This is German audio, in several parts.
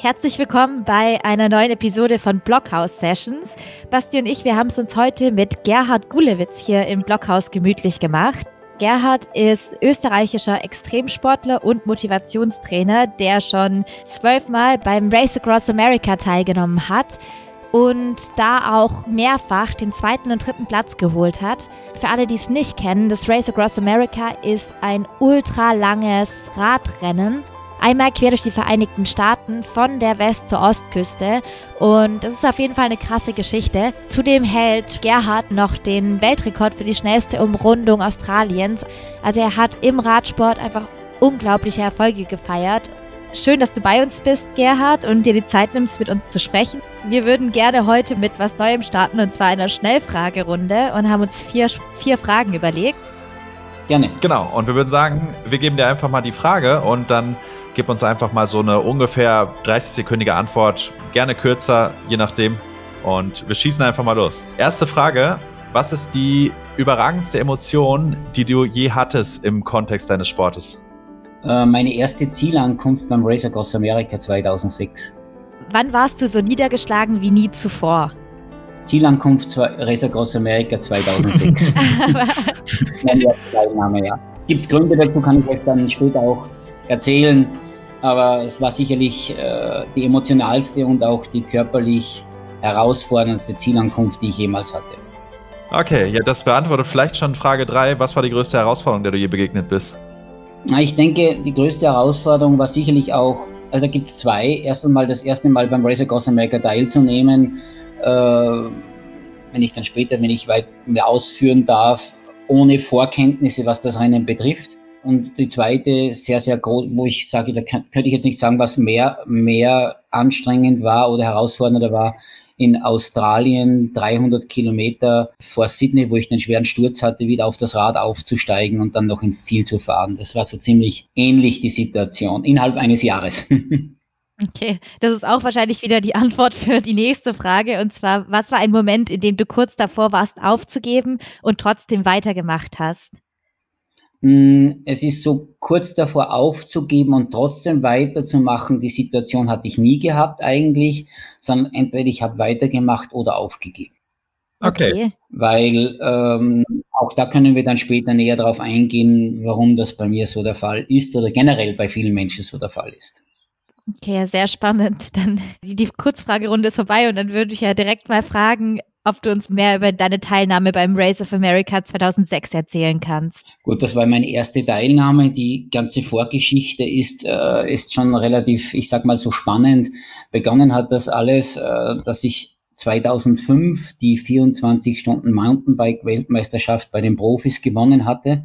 Herzlich willkommen bei einer neuen Episode von Blockhaus Sessions. Basti und ich, wir haben es uns heute mit Gerhard Gulewitz hier im Blockhaus gemütlich gemacht. Gerhard ist österreichischer Extremsportler und Motivationstrainer, der schon zwölfmal beim Race Across America teilgenommen hat und da auch mehrfach den zweiten und dritten Platz geholt hat. Für alle, die es nicht kennen, das Race Across America ist ein ultra langes Radrennen. Einmal quer durch die Vereinigten Staaten von der West- zur Ostküste. Und das ist auf jeden Fall eine krasse Geschichte. Zudem hält Gerhard noch den Weltrekord für die schnellste Umrundung Australiens. Also er hat im Radsport einfach unglaubliche Erfolge gefeiert Schön, dass du bei uns bist, Gerhard, und dir die Zeit nimmst, mit uns zu sprechen. Wir würden gerne heute mit was Neuem starten, und zwar einer Schnellfragerunde, und haben uns vier, vier Fragen überlegt. Gerne. Genau, und wir würden sagen, wir geben dir einfach mal die Frage und dann gib uns einfach mal so eine ungefähr 30-sekündige Antwort, gerne kürzer, je nachdem. Und wir schießen einfach mal los. Erste Frage: Was ist die überragendste Emotion, die du je hattest im Kontext deines Sportes? Äh, meine erste Zielankunft beim Race Across America 2006. Wann warst du so niedergeschlagen wie nie zuvor? Zielankunft Race Across America 2006. Meine Teilnahme, ja. Gibt es Gründe dazu, kann ich euch dann später auch erzählen. Aber es war sicherlich äh, die emotionalste und auch die körperlich herausforderndste Zielankunft, die ich jemals hatte. Okay, ja, das beantwortet vielleicht schon Frage 3. Was war die größte Herausforderung, der du je begegnet bist? Ich denke, die größte Herausforderung war sicherlich auch, also da gibt es zwei. Erst einmal das erste Mal beim Race Across America teilzunehmen, äh, wenn ich dann später, wenn ich weit mehr ausführen darf, ohne Vorkenntnisse, was das Rennen betrifft. Und die zweite, sehr, sehr groß, wo ich sage, da könnte ich jetzt nicht sagen, was mehr, mehr anstrengend war oder herausfordernder war, in Australien 300 Kilometer vor Sydney, wo ich den schweren Sturz hatte, wieder auf das Rad aufzusteigen und dann noch ins Ziel zu fahren. Das war so ziemlich ähnlich die Situation innerhalb eines Jahres. Okay, das ist auch wahrscheinlich wieder die Antwort für die nächste Frage. Und zwar, was war ein Moment, in dem du kurz davor warst, aufzugeben und trotzdem weitergemacht hast? Hm, es ist so kurz davor aufzugeben und trotzdem weiterzumachen. Die Situation hatte ich nie gehabt eigentlich, sondern entweder ich habe weitergemacht oder aufgegeben. Okay. Weil ähm, auch da können wir dann später näher darauf eingehen, warum das bei mir so der Fall ist oder generell bei vielen Menschen so der Fall ist. Okay, sehr spannend. Dann die, die Kurzfragerunde ist vorbei und dann würde ich ja direkt mal fragen, ob du uns mehr über deine Teilnahme beim Race of America 2006 erzählen kannst. Gut, das war meine erste Teilnahme. Die ganze Vorgeschichte ist, äh, ist schon relativ, ich sag mal so spannend. Begonnen hat das alles, äh, dass ich 2005 die 24 Stunden Mountainbike Weltmeisterschaft bei den Profis gewonnen hatte.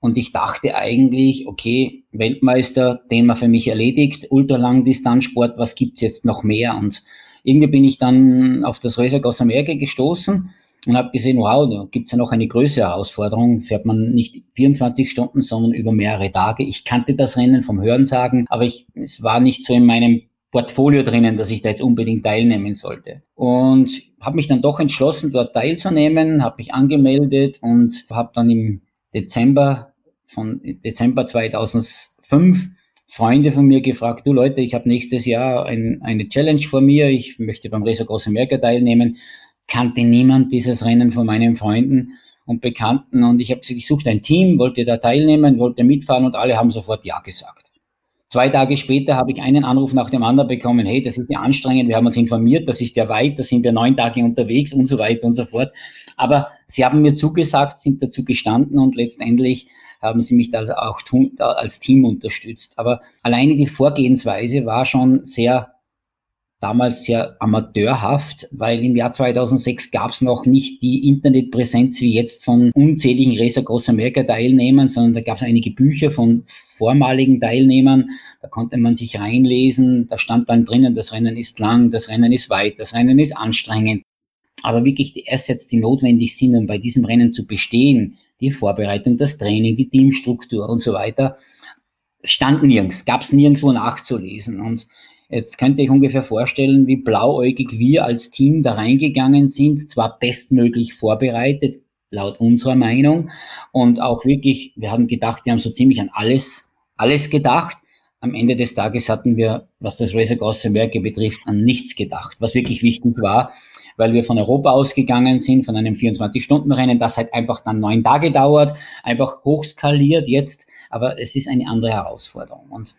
Und ich dachte eigentlich, okay, Weltmeister, Thema für mich erledigt, Ultralangdistanzsport, was gibt's jetzt noch mehr? Und irgendwie bin ich dann auf das Racer Across America gestoßen und habe gesehen, wow, da gibt's ja noch eine größere Herausforderung. Fährt man nicht 24 Stunden, sondern über mehrere Tage. Ich kannte das Rennen vom Hörensagen, aber ich, es war nicht so in meinem Portfolio drinnen, dass ich da jetzt unbedingt teilnehmen sollte. Und habe mich dann doch entschlossen, dort teilzunehmen, habe mich angemeldet und habe dann im Dezember von Dezember 2005 Freunde von mir gefragt, du Leute, ich habe nächstes Jahr ein, eine Challenge vor mir, ich möchte beim Race Across America teilnehmen, kannte niemand dieses Rennen von meinen Freunden und Bekannten und ich habe suchte ein Team, wollte da teilnehmen, wollte mitfahren und alle haben sofort Ja gesagt. Zwei Tage später habe ich einen Anruf nach dem anderen bekommen, hey, das ist ja anstrengend, wir haben uns informiert, das ist ja weit, da sind wir neun Tage unterwegs und so weiter und so fort. Aber sie haben mir zugesagt, sind dazu gestanden und letztendlich haben sie mich da auch als Team unterstützt. Aber alleine die Vorgehensweise war schon sehr damals sehr amateurhaft, weil im Jahr 2006 gab es noch nicht die Internetpräsenz wie jetzt von unzähligen Racer Cross America Teilnehmern, sondern da gab es einige Bücher von vormaligen Teilnehmern, da konnte man sich reinlesen, da stand dann drinnen, das Rennen ist lang, das Rennen ist weit, das Rennen ist anstrengend. Aber wirklich die Assets, die notwendig sind, um bei diesem Rennen zu bestehen, die Vorbereitung, das Training, die Teamstruktur und so weiter, stand nirgends, gab es nirgendwo nachzulesen. Und jetzt könnte ich ungefähr vorstellen, wie blauäugig wir als Team da reingegangen sind, zwar bestmöglich vorbereitet, laut unserer Meinung, und auch wirklich, wir haben gedacht, wir haben so ziemlich an alles, alles gedacht, am Ende des Tages hatten wir, was das Race Across America betrifft, an nichts gedacht. Was wirklich wichtig war, weil wir von Europa ausgegangen sind, von einem 24-Stunden-Rennen, das halt einfach dann neun Tage dauert, einfach hochskaliert jetzt, aber es ist eine andere Herausforderung. Und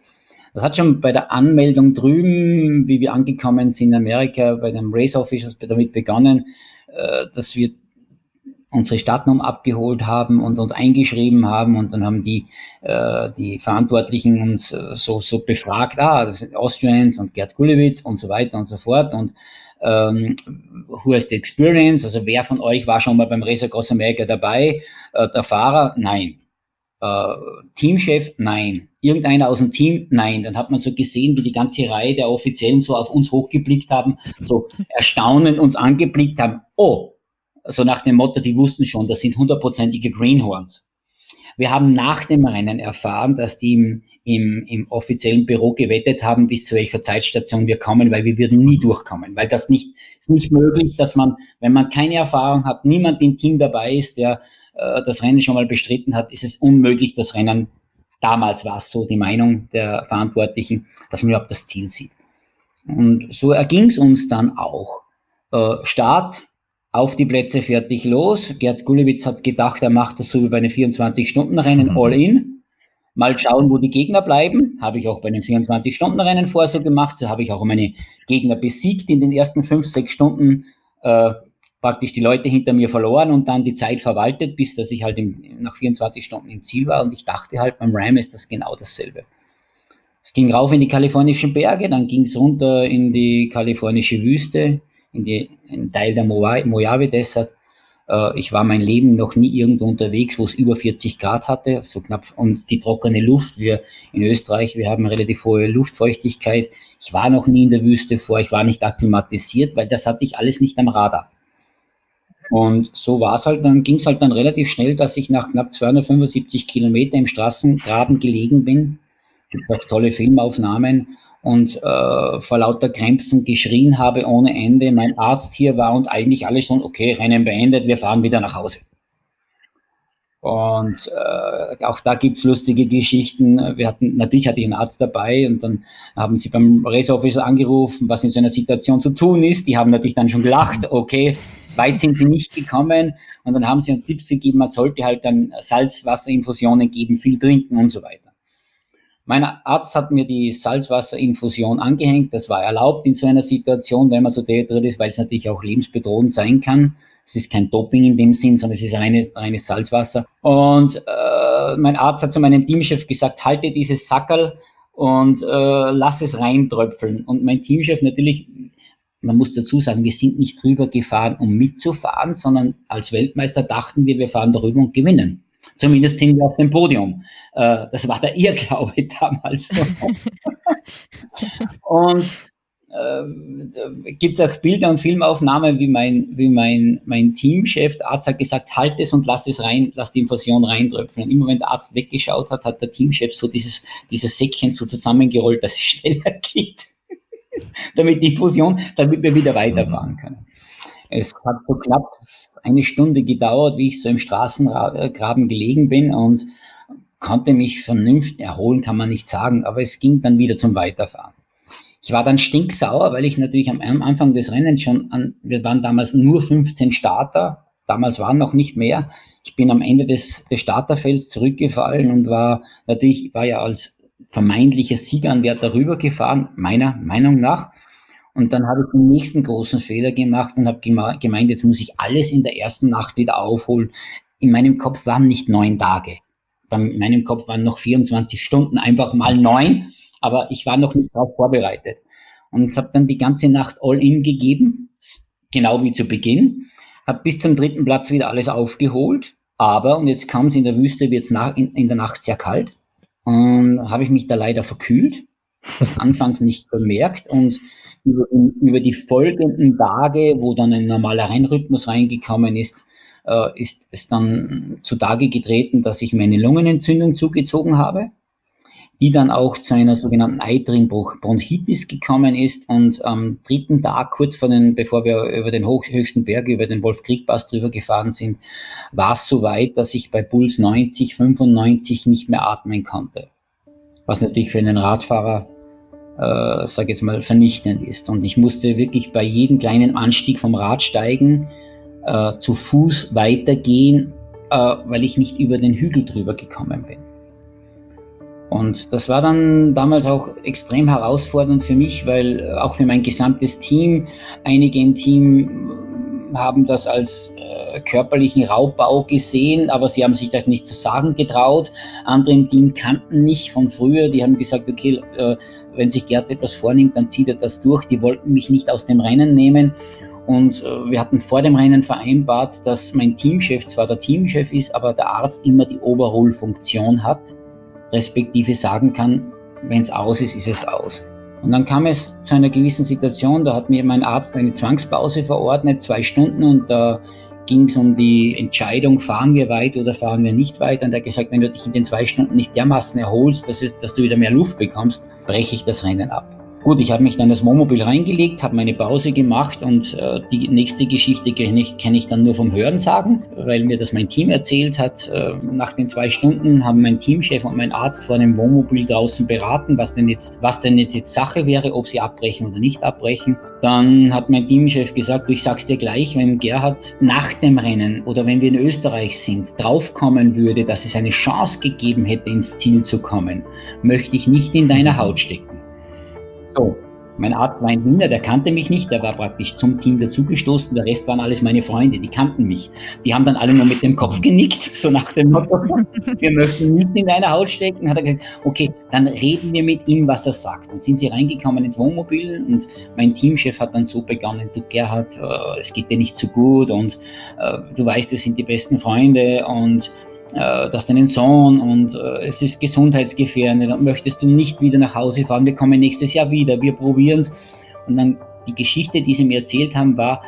das hat schon bei der Anmeldung drüben, wie wir angekommen sind in Amerika, bei den Race Officials damit begonnen, äh, dass wir unsere Stadtnummer abgeholt haben und uns eingeschrieben haben. Und dann haben die, äh, die Verantwortlichen uns äh, so, so befragt, ah, das sind Austrians und Gerd Gulewitz und so weiter und so fort. Und ähm, who has the experience, also wer von euch war schon mal beim Race Across America dabei, äh, der Fahrer, nein. Äh, Teamchef, nein. Irgendeiner aus dem Team, nein. Dann hat man so gesehen, wie die ganze Reihe der Offiziellen so auf uns hochgeblickt haben, so erstaunend uns angeblickt haben, oh, so nach dem Motto, die wussten schon, das sind hundertprozentige Greenhorns. Wir haben nach dem Rennen erfahren, dass die im, im, im offiziellen Büro gewettet haben, bis zu welcher Zeitstation wir kommen, weil wir würden nie durchkommen, weil das nicht, ist nicht möglich, dass man, wenn man keine Erfahrung hat, niemand im Team dabei ist, der äh, das Rennen schon mal bestritten hat, ist es unmöglich, das Rennen, damals war es so die Meinung der Verantwortlichen, dass man überhaupt das Ziel sieht. Und so erging es uns dann auch. Äh, Start auf die Plätze fertig los. Gerd Gulewitz hat gedacht, er macht das so wie bei einem 24-Stunden-Rennen mhm. all in. Mal schauen, wo die Gegner bleiben. Habe ich auch bei einem 24-Stunden-Rennen vorher so gemacht. So habe ich auch meine Gegner besiegt in den ersten fünf, sechs Stunden. Äh, praktisch die Leute hinter mir verloren und dann die Zeit verwaltet, bis dass ich halt im, nach 24 Stunden im Ziel war. Und ich dachte halt, beim Ram ist das genau dasselbe. Es ging rauf in die kalifornischen Berge, dann ging es runter in die kalifornische Wüste in, die, in Teil der Mojave Desert. Äh, ich war mein Leben noch nie irgendwo unterwegs, wo es über 40 Grad hatte, so knapp, und die trockene Luft. Wir in Österreich, wir haben relativ hohe Luftfeuchtigkeit. Ich war noch nie in der Wüste vor, ich war nicht akklimatisiert, weil das hatte ich alles nicht am Radar. Und so war es halt, dann ging es halt dann relativ schnell, dass ich nach knapp 275 Kilometer im Straßengraben gelegen bin. Ich habe auch tolle Filmaufnahmen und äh, vor lauter Krämpfen geschrien habe ohne Ende, mein Arzt hier war und eigentlich alles schon, okay, Rennen beendet, wir fahren wieder nach Hause. Und äh, auch da gibt's lustige Geschichten. Wir hatten, natürlich hatte ich einen Arzt dabei und dann haben sie beim Race Officer angerufen, was in so einer Situation zu tun ist. Die haben natürlich dann schon gelacht, okay, weit sind sie nicht gekommen. Und dann haben sie uns Tipps gegeben, man sollte halt dann Salzwasserinfusionen geben, viel trinken und so weiter. Mein Arzt hat mir die Salzwasserinfusion angehängt. Das war erlaubt in so einer Situation, wenn man so dehydriert ist, weil es natürlich auch lebensbedrohend sein kann. Es ist kein Doping in dem Sinn, sondern es ist reines, reines Salzwasser. Und äh, mein Arzt hat zu meinem Teamchef gesagt, halte dieses Sackerl und äh, lass es reintröpfeln. Und mein Teamchef natürlich, man muss dazu sagen, wir sind nicht drüber gefahren, um mitzufahren, sondern als Weltmeister dachten wir, wir fahren darüber und gewinnen. Zumindest sind wir auf dem Podium. Äh, das war der Irrglaube damals. und äh, gibt es auch Bilder und Filmaufnahmen, wie mein, wie mein, mein Teamchef, der Arzt hat gesagt, halt es und lass es rein, lass die Infusion reindrüpfen. Und immer wenn der Arzt weggeschaut hat, hat der Teamchef so dieses, dieses Säckchen so zusammengerollt, dass es schneller geht. damit die Infusion, damit wir wieder weiterfahren können. Es hat so knapp eine Stunde gedauert, wie ich so im Straßengraben gelegen bin und konnte mich vernünftig erholen, kann man nicht sagen, aber es ging dann wieder zum Weiterfahren. Ich war dann stinksauer, weil ich natürlich am Anfang des Rennens schon an, wir waren damals nur 15 Starter, damals waren noch nicht mehr. Ich bin am Ende des, des Starterfelds zurückgefallen und war natürlich, war ja als vermeintlicher Siegeranwärter rübergefahren, meiner Meinung nach. Und dann habe ich den nächsten großen Fehler gemacht und habe gemeint, jetzt muss ich alles in der ersten Nacht wieder aufholen. In meinem Kopf waren nicht neun Tage. In meinem Kopf waren noch 24 Stunden, einfach mal neun, aber ich war noch nicht darauf vorbereitet. Und habe dann die ganze Nacht All-In gegeben, genau wie zu Beginn. Habe bis zum dritten Platz wieder alles aufgeholt. Aber, und jetzt kam es in der Wüste, wird es in, in der Nacht sehr kalt. Und habe ich mich da leider verkühlt. Das anfangs nicht bemerkt und über, über die folgenden Tage, wo dann ein normaler Rennrhythmus reingekommen ist, äh, ist es dann zutage getreten, dass ich meine Lungenentzündung zugezogen habe, die dann auch zu einer sogenannten eitrigen Bronchitis gekommen ist. Und am dritten Tag, kurz vor den, bevor wir über den hoch, höchsten Berg, über den Wolf-Krieg-Pass drüber gefahren sind, war es so weit, dass ich bei Puls 90, 95 nicht mehr atmen konnte. was natürlich für einen Radfahrer, äh, sage jetzt mal, vernichtend ist. Und ich musste wirklich bei jedem kleinen Anstieg vom Rad steigen, äh, zu Fuß weitergehen, äh, weil ich nicht über den Hügel drüber gekommen bin. Und das war dann damals auch extrem herausfordernd für mich, weil äh, auch für mein gesamtes Team, einige im Team haben das als äh, körperlichen Raubbau gesehen, aber sie haben sich das nicht zu sagen getraut. Andere im Team kannten mich von früher, die haben gesagt, okay, äh, wenn sich Gerd etwas vornimmt, dann zieht er das durch. Die wollten mich nicht aus dem Rennen nehmen. Und äh, wir hatten vor dem Rennen vereinbart, dass mein Teamchef zwar der Teamchef ist, aber der Arzt immer die Overrule-Funktion hat, respektive sagen kann, wenn es aus ist, ist es aus. Und dann kam es zu einer gewissen Situation, da hat mir mein Arzt eine Zwangspause verordnet, zwei Stunden, und da ging es um die Entscheidung, fahren wir weit oder fahren wir nicht weit. Und er hat gesagt, wenn du dich in den zwei Stunden nicht dermaßen erholst, dass, es, dass du wieder mehr Luft bekommst, breche ich das Rennen ab. Gut, ich habe mich dann das Wohnmobil reingelegt, habe meine Pause gemacht und äh, die nächste Geschichte kenne ich, kenn ich dann nur vom Hörensagen, weil mir das mein Team erzählt hat. Äh, nach den zwei Stunden haben mein Teamchef und mein Arzt vor dem Wohnmobil draußen beraten, was denn jetzt, was denn jetzt, jetzt Sache wäre, ob sie abbrechen oder nicht abbrechen. Dann hat mein Teamchef gesagt, ich sag's dir gleich, wenn Gerhard nach dem Rennen oder wenn wir in Österreich sind, draufkommen würde, dass es eine Chance gegeben hätte, ins Ziel zu kommen, möchte ich nicht in deiner Haut stecken. So, mein Arzt war ein Wiener, der kannte mich nicht, der war praktisch zum Team dazugestoßen, der Rest waren alles meine Freunde, die kannten mich. Die haben dann alle nur mit dem Kopf genickt, so nach dem Motto, wir möchten nicht in deine Haut stecken. Hat er gesagt, okay, dann reden wir mit ihm, was er sagt. Dann sind sie reingekommen ins Wohnmobil und mein Teamchef hat dann so begonnen, du Gerhard, äh, es geht dir nicht so gut und äh, du weißt, wir sind die besten Freunde und äh, dass deinen Sohn und äh, es ist gesundheitsgefährdend und möchtest du nicht wieder nach Hause fahren, wir kommen nächstes Jahr wieder, wir probieren es. Und dann die Geschichte, die sie mir erzählt haben, war,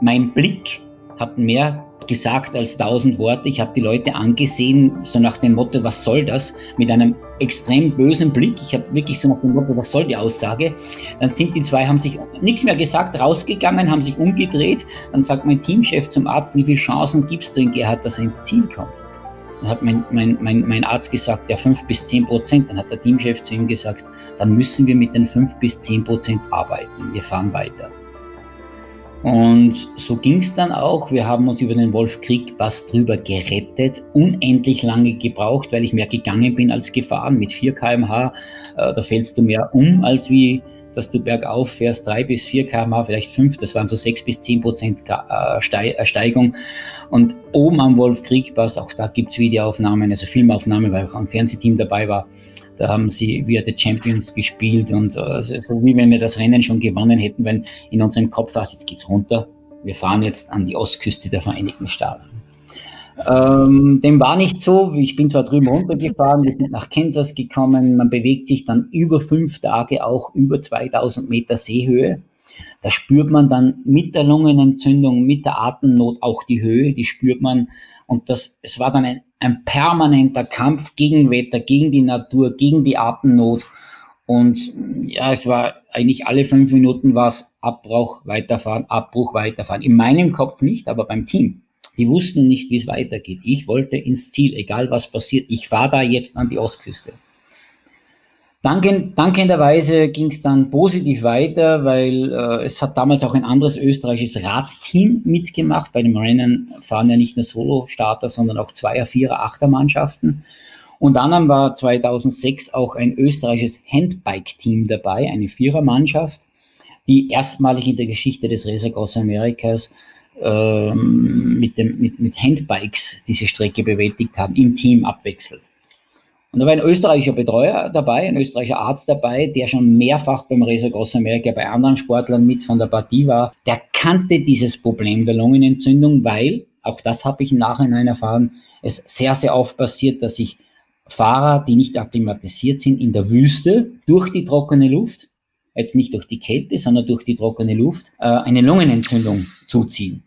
mein Blick hat mehr gesagt als tausend Worte. Ich habe die Leute angesehen, so nach dem Motto, was soll das? Mit einem extrem bösen Blick. Ich habe wirklich so nach dem Motto, was soll die Aussage? Dann sind die zwei, haben sich nichts mehr gesagt, rausgegangen, haben sich umgedreht. Dann sagt mein Teamchef zum Arzt, wie viele Chancen gibst du in Gerhard, dass er ins Ziel kommt? Dann hat mein, mein, mein, mein Arzt gesagt, ja, fünf bis zehn Prozent. Dann hat der Teamchef zu ihm gesagt, dann müssen wir mit den fünf bis zehn Prozent arbeiten. Wir fahren weiter. Und so ging es dann auch. Wir haben uns über den Wolf Kriegpass drüber gerettet, unendlich lange gebraucht, weil ich mehr gegangen bin als gefahren. Mit 4 km/h, äh, da fällst du mehr um, als wie dass du bergauf fährst, 3 bis 4 km/h, vielleicht 5, das waren so 6 bis 10 Prozent äh, äh, Steigung. Und oben am Wolfkriegpass, auch da gibt es Videoaufnahmen, also Filmaufnahmen, weil auch ein Fernsehteam dabei war. Da haben sie Are the Champions gespielt und also, so wie wenn wir das Rennen schon gewonnen hätten, wenn in unserem Kopf war, jetzt geht's runter. Wir fahren jetzt an die Ostküste der Vereinigten Staaten. Ähm, dem war nicht so. Ich bin zwar drüben runtergefahren, wir sind nach Kansas gekommen. Man bewegt sich dann über fünf Tage auch über 2000 Meter Seehöhe. Da spürt man dann mit der Lungenentzündung, mit der Atemnot auch die Höhe, die spürt man. Und das, es war dann ein, ein permanenter Kampf gegen Wetter, gegen die Natur, gegen die Atemnot. Und ja, es war eigentlich alle fünf Minuten war es Abbruch, weiterfahren, Abbruch, weiterfahren. In meinem Kopf nicht, aber beim Team. Die wussten nicht, wie es weitergeht. Ich wollte ins Ziel, egal was passiert. Ich fahre da jetzt an die Ostküste. Danken, dankenderweise ging es dann positiv weiter, weil äh, es hat damals auch ein anderes österreichisches Radteam mitgemacht. Bei dem Rennen fahren ja nicht nur Solo-Starter, sondern auch Zweier-, Vierer-, Achter-Mannschaften. Und dann war 2006 auch ein österreichisches Handbike-Team dabei, eine Vierermannschaft, die erstmalig in der Geschichte des Racer Cross Americas ähm, mit, dem, mit, mit Handbikes diese Strecke bewältigt haben, im Team abwechselt. Und da war ein österreichischer Betreuer dabei, ein österreichischer Arzt dabei, der schon mehrfach beim Racer Cross America bei anderen Sportlern mit von der Partie war. Der kannte dieses Problem der Lungenentzündung, weil, auch das habe ich im Nachhinein erfahren, es sehr, sehr oft passiert, dass sich Fahrer, die nicht akklimatisiert sind, in der Wüste durch die trockene Luft, jetzt nicht durch die Kälte, sondern durch die trockene Luft, äh, eine Lungenentzündung zuziehen.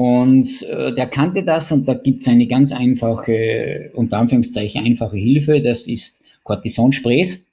Und äh, der kannte das und da gibt es eine ganz einfache, unter Anführungszeichen einfache Hilfe, das ist Cortisonsprays,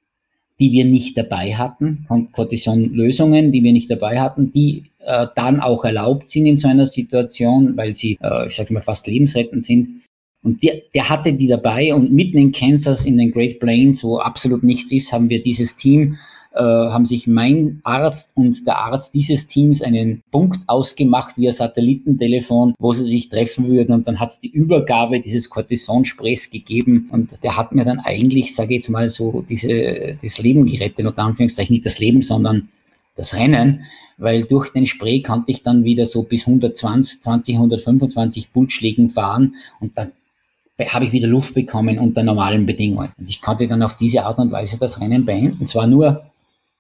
die wir nicht dabei hatten, Cortisonlösungen, die wir nicht dabei hatten, die äh, dann auch erlaubt sind in so einer Situation, weil sie, äh, ich sage mal, fast lebensrettend sind. Und der, der hatte die dabei und mitten in Kansas, in den Great Plains, wo absolut nichts ist, haben wir dieses Team, äh, haben sich mein Arzt und der Arzt dieses Teams einen Punkt ausgemacht via Satellitentelefon, wo sie sich treffen würden. Und dann hat es die Übergabe dieses Cortisonsprays gegeben. Und der hat mir dann eigentlich, sage ich jetzt mal so, diese, das Leben gerettet, unter Anführungszeichen nicht das Leben, sondern das Rennen, weil durch den Spray konnte ich dann wieder so bis 120, 20, 125 Pulsschlägen fahren und dann habe ich wieder Luft bekommen unter normalen Bedingungen. Und ich konnte dann auf diese Art und Weise das Rennen beenden. Zwar nur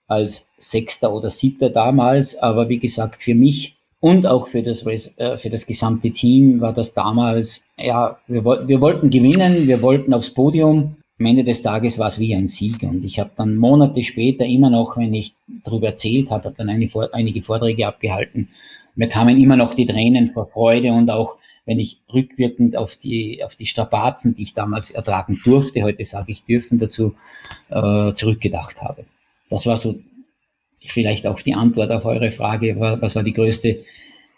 als Sechster oder Siebter damals, aber wie gesagt, für mich und auch für das, äh, für das gesamte Team war das damals, ja, wir, wir wollten gewinnen, wir wollten aufs Podium. Am Ende des Tages war es wie ein Sieg und ich habe dann Monate später immer noch, wenn ich darüber erzählt habe, dann eine, einige Vorträge abgehalten, mir kamen immer noch die Tränen vor Freude und auch wenn ich rückwirkend auf die, auf die Strapazen, die ich damals ertragen durfte, heute sage ich dürfen dazu, äh, zurückgedacht habe. Das war so vielleicht auch die Antwort auf eure Frage, was war die größte,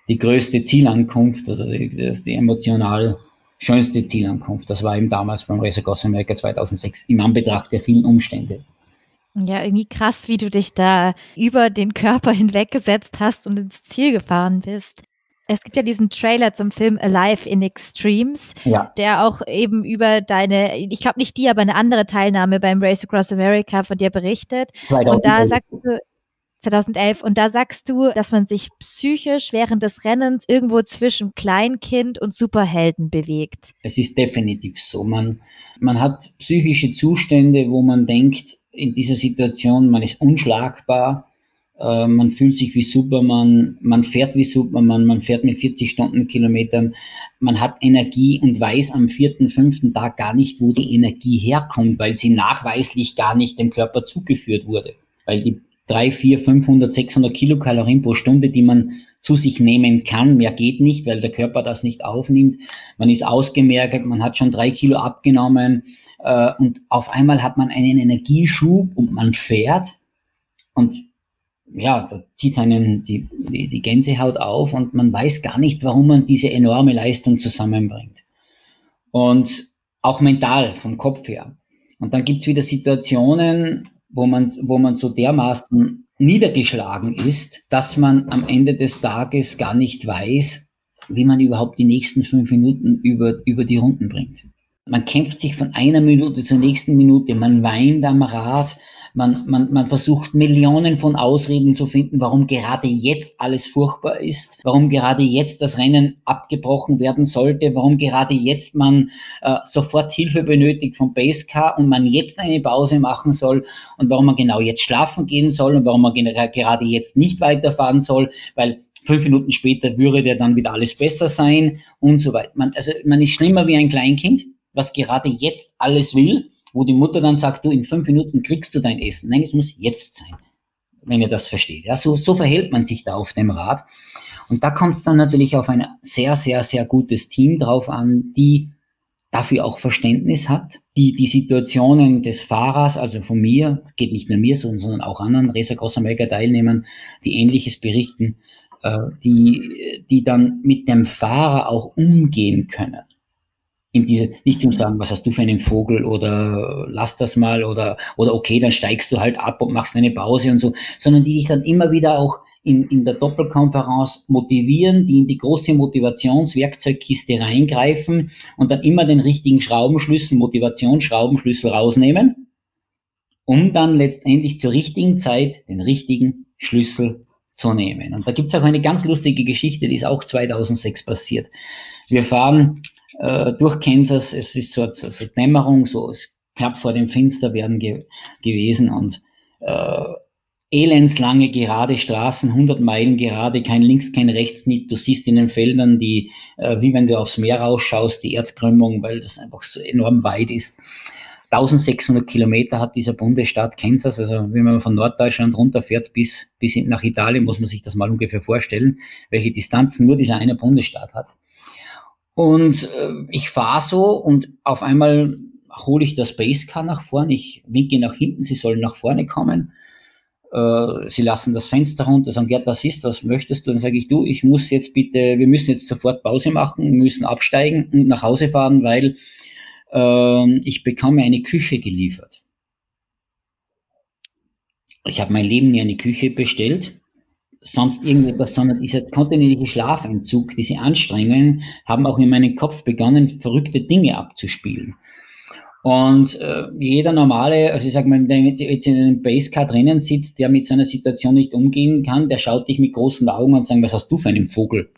die größte Zielankunft oder die, die emotional schönste Zielankunft. Das war eben damals beim Race Across America 2006 im Anbetracht der vielen Umstände. Ja, irgendwie krass, wie du dich da über den Körper hinweggesetzt hast und ins Ziel gefahren bist. Es gibt ja diesen Trailer zum Film Alive in Extremes, ja. der auch eben über deine, ich glaube nicht die, aber eine andere Teilnahme beim Race Across America von dir berichtet. 2011. Und da sagst du, 2011, und da sagst du, dass man sich psychisch während des Rennens irgendwo zwischen Kleinkind und Superhelden bewegt. Es ist definitiv so. Man, man hat psychische Zustände, wo man denkt, in dieser Situation, man ist unschlagbar äh, man fühlt sich wie Superman, man fährt wie Superman, man fährt mit 40 Stundenkilometern, man hat Energie und weiß am vierten, fünften Tag gar nicht, wo die Energie herkommt, weil sie nachweislich gar nicht dem Körper zugeführt wurde. Weil die drei, vier, 500, 600 Kilokalorien pro Stunde, die man zu sich nehmen kann. Mehr geht nicht, weil der Körper das nicht aufnimmt. Man ist ausgemergelt, man hat schon drei Kilo abgenommen äh, und auf einmal hat man einen Energieschub und man fährt. Und ja, da zieht einen die, die, Gänsehaut auf und man weiß gar nicht, warum man diese enorme Leistung zusammenbringt. Und auch mental, vom Kopf her. Und dann gibt's wieder Situationen, wo man, wo man so dermaßen niedergeschlagen ist, dass man am Ende des Tages gar nicht weiß, wie man überhaupt die nächsten fünf Minuten über, über die Runden bringt. Man kämpft sich von einer Minute zur nächsten Minute, man weint am Rad, man, man, man versucht Millionen von Ausreden zu finden, warum gerade jetzt alles furchtbar ist, warum gerade jetzt das Rennen abgebrochen werden sollte, warum gerade jetzt man äh, sofort Hilfe benötigt vom Basecar und man jetzt eine Pause machen soll und warum man genau jetzt schlafen gehen soll und warum man gerade jetzt nicht weiterfahren soll, weil fünf Minuten später würde dann wieder alles besser sein und so weiter. Man, also man ist schlimmer wie ein Kleinkind, was gerade jetzt alles will wo die Mutter dann sagt, du, in fünf Minuten kriegst du dein Essen. Nein, es muss jetzt sein, wenn ihr das versteht. Ja, so, so verhält man sich da auf dem Rad. Und da kommt es dann natürlich auf ein sehr, sehr, sehr gutes Team drauf an, die dafür auch Verständnis hat, die die Situationen des Fahrers, also von mir, geht nicht nur mir, sondern auch anderen Racer Cross America Teilnehmern, die ähnliches berichten, äh, die, die dann mit dem Fahrer auch umgehen können in diese, nicht zum sagen, was hast du für einen Vogel oder lass das mal oder, oder okay, dann steigst du halt ab und machst eine Pause und so, sondern die dich dann immer wieder auch in, in der Doppelkonferenz motivieren, die in die große Motivationswerkzeugkiste reingreifen und dann immer den richtigen Schraubenschlüssel, Motivationsschraubenschlüssel rausnehmen, um dann letztendlich zur richtigen Zeit den richtigen Schlüssel zu nehmen. Und da gibt's auch eine ganz lustige Geschichte, die ist auch 2006 passiert. Wir fahren äh, durch Kansas. Es ist so, so, so Dämmerung, so knapp vor dem Finsterwerden ge gewesen und äh, elendslange gerade Straßen, 100 Meilen gerade, kein links, kein rechts nicht. Du siehst in den Feldern die, äh, wie wenn du aufs Meer rausschaust, die Erdkrümmung, weil das einfach so enorm weit ist. 1600 Kilometer hat dieser Bundesstaat Kansas, also wenn man von Norddeutschland runterfährt bis, bis nach Italien, muss man sich das mal ungefähr vorstellen, welche Distanzen nur dieser eine Bundesstaat hat. Und äh, ich fahre so und auf einmal hole ich das Basecar nach vorne, ich winke nach hinten, sie sollen nach vorne kommen. äh, sie lassen das Fenster runter, sagen, Gerd, was ist, was möchtest du? Dann sage ich, du, ich muss jetzt bitte, wir müssen jetzt sofort Pause machen, müssen absteigen und nach Hause fahren, weil äh, ich bekomme eine Küche geliefert. Ich habe mein Leben nie eine Küche bestellt, sonst irgendetwas, sondern dieser kontinuierliche Schlafentzug, diese Anstrengungen haben auch in meinem Kopf begonnen, verrückte Dinge abzuspielen. Und äh, jeder normale, also ich sag mal, der jetzt in einem Basecar drinnen sitzt, der mit so einer Situation nicht umgehen kann, der schaut dich mit großen Augen und sagt, was hast du für einen Vogel?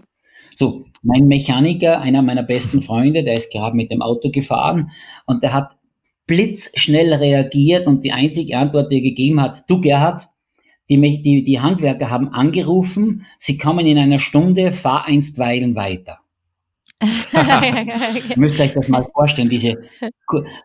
So, mein Mechaniker, einer meiner besten Freunde, der ist gerade mit dem Auto gefahren und der hat blitzschnell reagiert und die einzige Antwort, die er gegeben hat, du Gerhard, die, die, die Handwerker haben angerufen, sie kommen in einer Stunde, fahr einstweilen weiter. Ihr müsst euch das mal vorstellen, diese,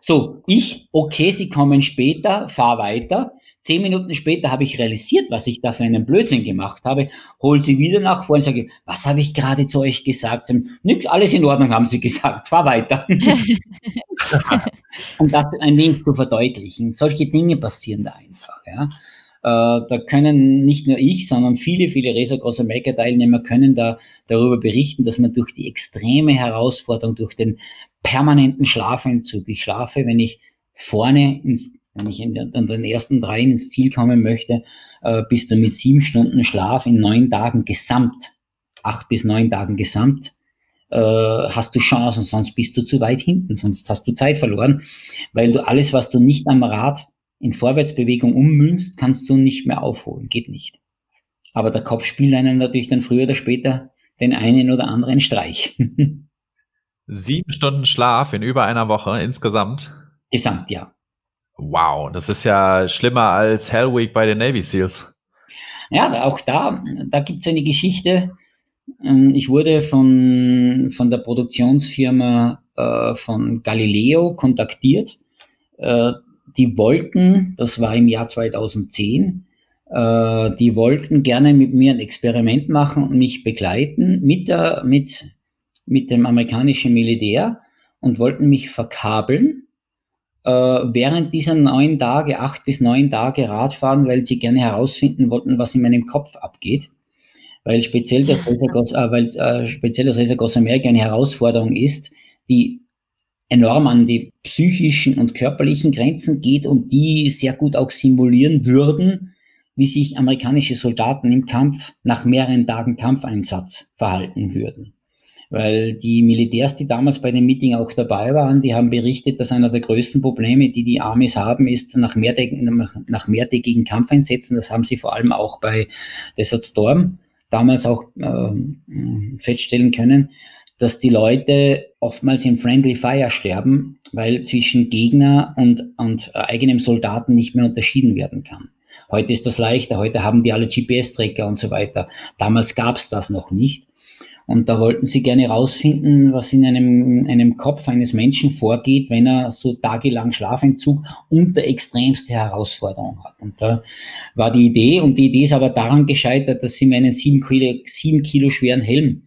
so, ich, okay, sie kommen später, fahr weiter. Zehn Minuten später habe ich realisiert, was ich da für einen Blödsinn gemacht habe, hol sie wieder nach vor und sage, was habe ich gerade zu euch gesagt? Sie haben, nix, alles in Ordnung, haben sie gesagt, fahr weiter. um das ein wenig zu verdeutlichen. Solche Dinge passieren da einfach, ja. Äh, da können nicht nur ich, sondern viele, viele Racer Cross America Teilnehmer können da darüber berichten, dass man durch die extreme Herausforderung, durch den permanenten Schlafentzug, ich schlafe, wenn ich vorne ins wenn ich in den, in den ersten drei ins Ziel kommen möchte, äh, bist du mit sieben Stunden Schlaf in neun Tagen gesamt, acht bis neun Tagen gesamt, äh, hast du Chancen, sonst bist du zu weit hinten, sonst hast du Zeit verloren, weil du alles, was du nicht am Rad in Vorwärtsbewegung ummünzt, kannst du nicht mehr aufholen. Geht nicht. Aber der Kopf spielt einem natürlich dann früher oder später den einen oder anderen Streich. Sieben Stunden Schlaf in über einer Woche insgesamt? Gesamt, ja. Wow, das ist ja schlimmer als Hell Week bei den Navy SEALs. Ja, auch da, da gibt es eine Geschichte. Ähm, ich wurde von, von der Produktionsfirma äh, von Galileo kontaktiert. Äh, die wollten, das war im Jahr 2010, äh, die wollten gerne mit mir ein Experiment machen und mich begleiten mit, der, mit, mit dem amerikanischen Militär und wollten mich verkabeln äh, während dieser neun Tage, acht bis neun Tage Radfahren, weil sie gerne herausfinden wollten, was in meinem Kopf abgeht. Weil speziell, der äh, weil, äh, speziell das Racer America eine Herausforderung ist, die enorm an die psychischen und körperlichen Grenzen geht und die sehr gut auch simulieren würden, wie sich amerikanische Soldaten im Kampf nach mehreren Tagen Kampfeinsatz verhalten würden. Weil die Militärs, die damals bei dem Meeting auch dabei waren, die haben berichtet, dass einer der größten Probleme, die die Armees haben, ist nach, nach mehrtägigen Kampfeinsätzen. Das haben sie vor allem auch bei Desert Storm damals auch äh, feststellen können, dass die Leute oftmals in Friendly Fire sterben, weil zwischen Gegner und, und eigenem Soldaten nicht mehr unterschieden werden kann. Heute ist das leichter, heute haben die alle GPS-Tracker und so weiter. Damals gab es das noch nicht. Und da wollten sie gerne herausfinden, was in einem, einem Kopf eines Menschen vorgeht, wenn er so tagelang Schlafentzug unter extremste Herausforderung hat. Und da war die Idee, und die Idee ist aber daran gescheitert, dass sie mir einen sieben Kilo, sieben Kilo schweren Helm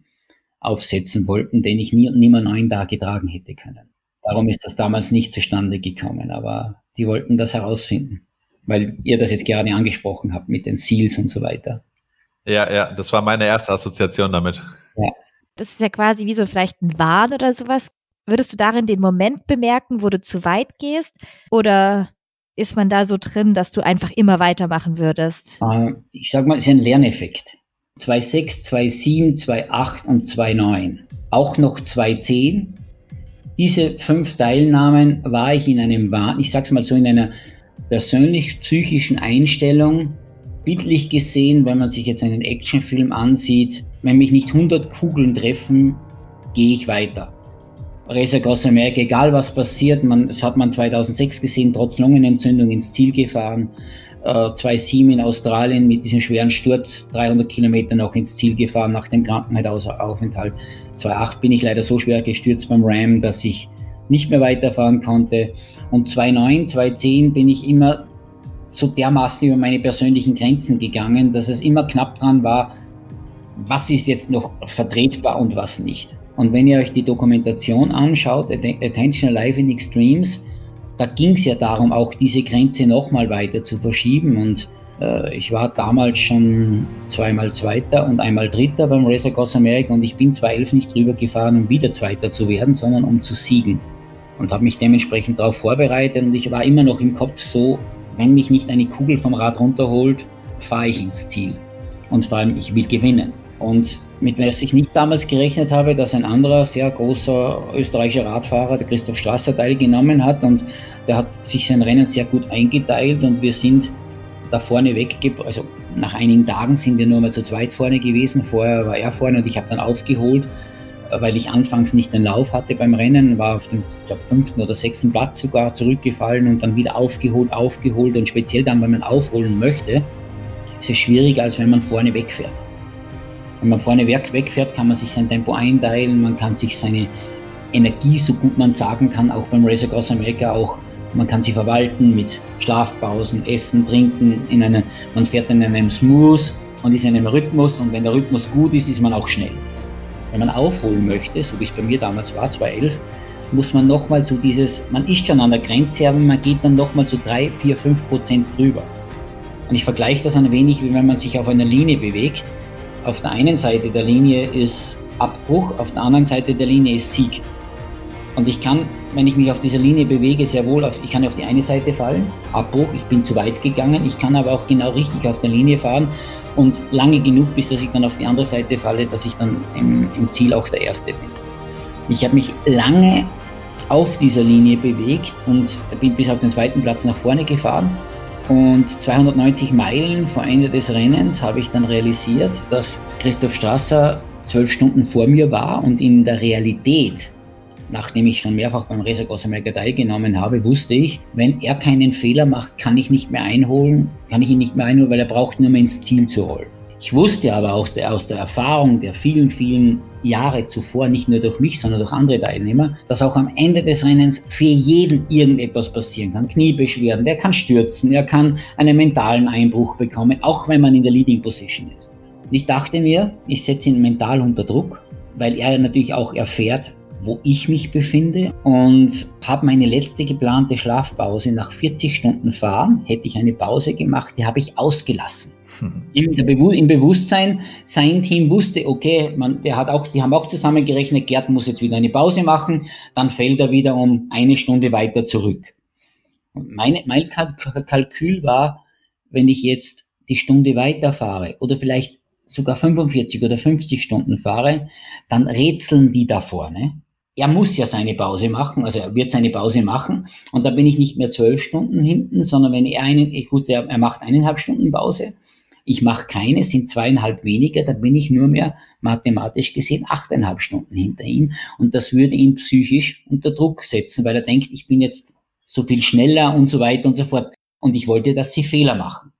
aufsetzen wollten, den ich nie und nimmer neun Tage tragen hätte können. Darum ist das damals nicht zustande gekommen, aber die wollten das herausfinden, weil ihr das jetzt gerade angesprochen habt mit den Seals und so weiter. Ja, ja, das war meine erste Assoziation damit. Ja. Das ist ja quasi wie so vielleicht ein Wahn oder sowas. Würdest du darin den Moment bemerken, wo du zu weit gehst? Oder ist man da so drin, dass du einfach immer weitermachen würdest? Äh, ich sag mal, es ist ein Lerneffekt. 2,6, 2,7, 2,8 und 2,9. Auch noch 2,10. Diese fünf Teilnahmen war ich in einem, ich sag's mal so, in einer persönlich-psychischen Einstellung, bildlich gesehen, wenn man sich jetzt einen Actionfilm ansieht, wenn mich nicht 100 Kugeln treffen, gehe ich weiter. Racer Cross America, egal was passiert, man, das hat man 2006 gesehen, trotz Lungenentzündung ins Ziel gefahren äh, 2,7 in Australien mit diesem schweren Sturz 300 Kilometer noch ins Ziel gefahren nach dem Krankenhausaufenthalt. 2,8 bin ich leider so schwer gestürzt beim Ram, dass ich nicht mehr weiterfahren konnte. Und 2,9, 2,10 bin ich immer so dermaßen über meine persönlichen Grenzen gegangen, dass es immer knapp dran war, was ist jetzt noch vertretbar und was nicht. Und wenn ihr euch die Dokumentation anschaut, Attention Alive in Extremes, da ging es ja darum, auch diese Grenze nochmal weiter zu verschieben. Und Äh, ich war damals schon zweimal Zweiter und einmal Dritter beim Race Across America und ich bin 2011 nicht drüber gefahren, um wieder Zweiter zu werden, sondern um zu siegen. Und habe mich dementsprechend darauf vorbereitet und ich war immer noch im Kopf so, wenn mich nicht eine Kugel vom Rad runterholt, fahre ich ins Ziel. Und vor allem, ich will gewinnen. Und mit was ich nicht damals gerechnet habe, dass ein anderer sehr großer österreichischer Radfahrer, der Christoph Strasser, teilgenommen hat und der hat sich sein Rennen sehr gut eingeteilt und wir sind da vorne weg, also nach einigen Tagen sind wir nur mal zu zweit vorne gewesen. Vorher war er vorne und ich habe dann aufgeholt, weil ich anfangs nicht den Lauf hatte beim Rennen, war auf dem, ich glaube, fünften oder sechsten Platz sogar zurückgefallen und dann wieder aufgeholt, aufgeholt und speziell dann, wenn man aufholen möchte, ist es schwieriger, als wenn man vorne wegfährt. Wenn man vorne wegfährt, kann man sich sein Tempo einteilen, man kann sich seine Energie, so gut man sagen kann, auch beim Race Across America auch man kann sie verwalten mit Schlafpausen, Essen, Trinken. In einem, man fährt in einem Smooth und ist in einem Rhythmus. Und wenn der Rhythmus gut ist, ist man auch schnell. Wenn man aufholen möchte, so wie es bei mir damals war, 2011, muss man nochmal so dieses, man ist schon an der Grenze, aber man geht dann nochmal so 3, 4, 5 Prozent drüber. Und ich vergleiche das ein wenig, wie wenn man sich auf einer Linie bewegt. Auf der einen Seite der Linie ist Abbruch, auf der anderen Seite der Linie ist Sieg. Und ich kann, wenn ich mich auf dieser Linie bewege, sehr wohl auf, ich kann auf die eine Seite fallen, Abbruch, ich bin zu weit gegangen, ich kann aber auch genau richtig auf der Linie fahren und lange genug, bis dass ich dann auf die andere Seite falle, dass ich dann im, im Ziel auch der Erste bin. Ich habe mich lange auf dieser Linie bewegt und bin bis auf den zweiten Platz nach vorne gefahren. Und 290 Meilen vor Ende des Rennens habe ich dann realisiert, dass Christoph Strasser zwölf Stunden vor mir war und in der Realität nachdem ich schon mehrfach beim Racer Cross America teilgenommen habe, wusste ich, wenn er keinen Fehler macht, kann ich nicht mehr einholen, kann ich ihn nicht mehr einholen, weil er braucht nur mehr ins Ziel zu holen. Ich wusste aber aus der, aus der Erfahrung der vielen, vielen Jahre zuvor, nicht nur durch mich, sondern durch andere Teilnehmer, dass auch am Ende des Rennens für jeden irgendetwas passieren kann. Kniebeschwerden, der kann stürzen, er kann einen mentalen Einbruch bekommen, auch wenn man in der Leading Position ist. Ich dachte mir, ich setze ihn mental unter Druck, weil er natürlich auch erfährt, wo ich mich befinde und habe meine letzte geplante Schlafpause nach 40 Stunden Fahren, hätte ich eine Pause gemacht, die habe ich ausgelassen. Mhm. Im, Im, Bewusstsein, sein Team wusste, okay, man, der hat auch, die haben auch zusammengerechnet, Gerd muss jetzt wieder eine Pause machen, dann fällt er wieder um eine Stunde weiter zurück. Meine, mein Kalkül war, wenn ich jetzt die Stunde weiterfahre oder vielleicht sogar 45 oder 50 Stunden fahre, dann rätseln die da vorne er muss ja seine Pause machen, also er wird seine Pause machen und da bin ich nicht mehr zwölf Stunden hinten, sondern wenn er einen, ich wusste, er, macht eineinhalb Stunden Pause, ich mache keine, sind zweieinhalb weniger, da bin ich nur mehr mathematisch gesehen achteinhalb Stunden hinter ihm und das würde ihn psychisch unter Druck setzen, weil er denkt, ich bin jetzt so viel schneller und so weiter und so fort und ich wollte, dass sie Fehler machen.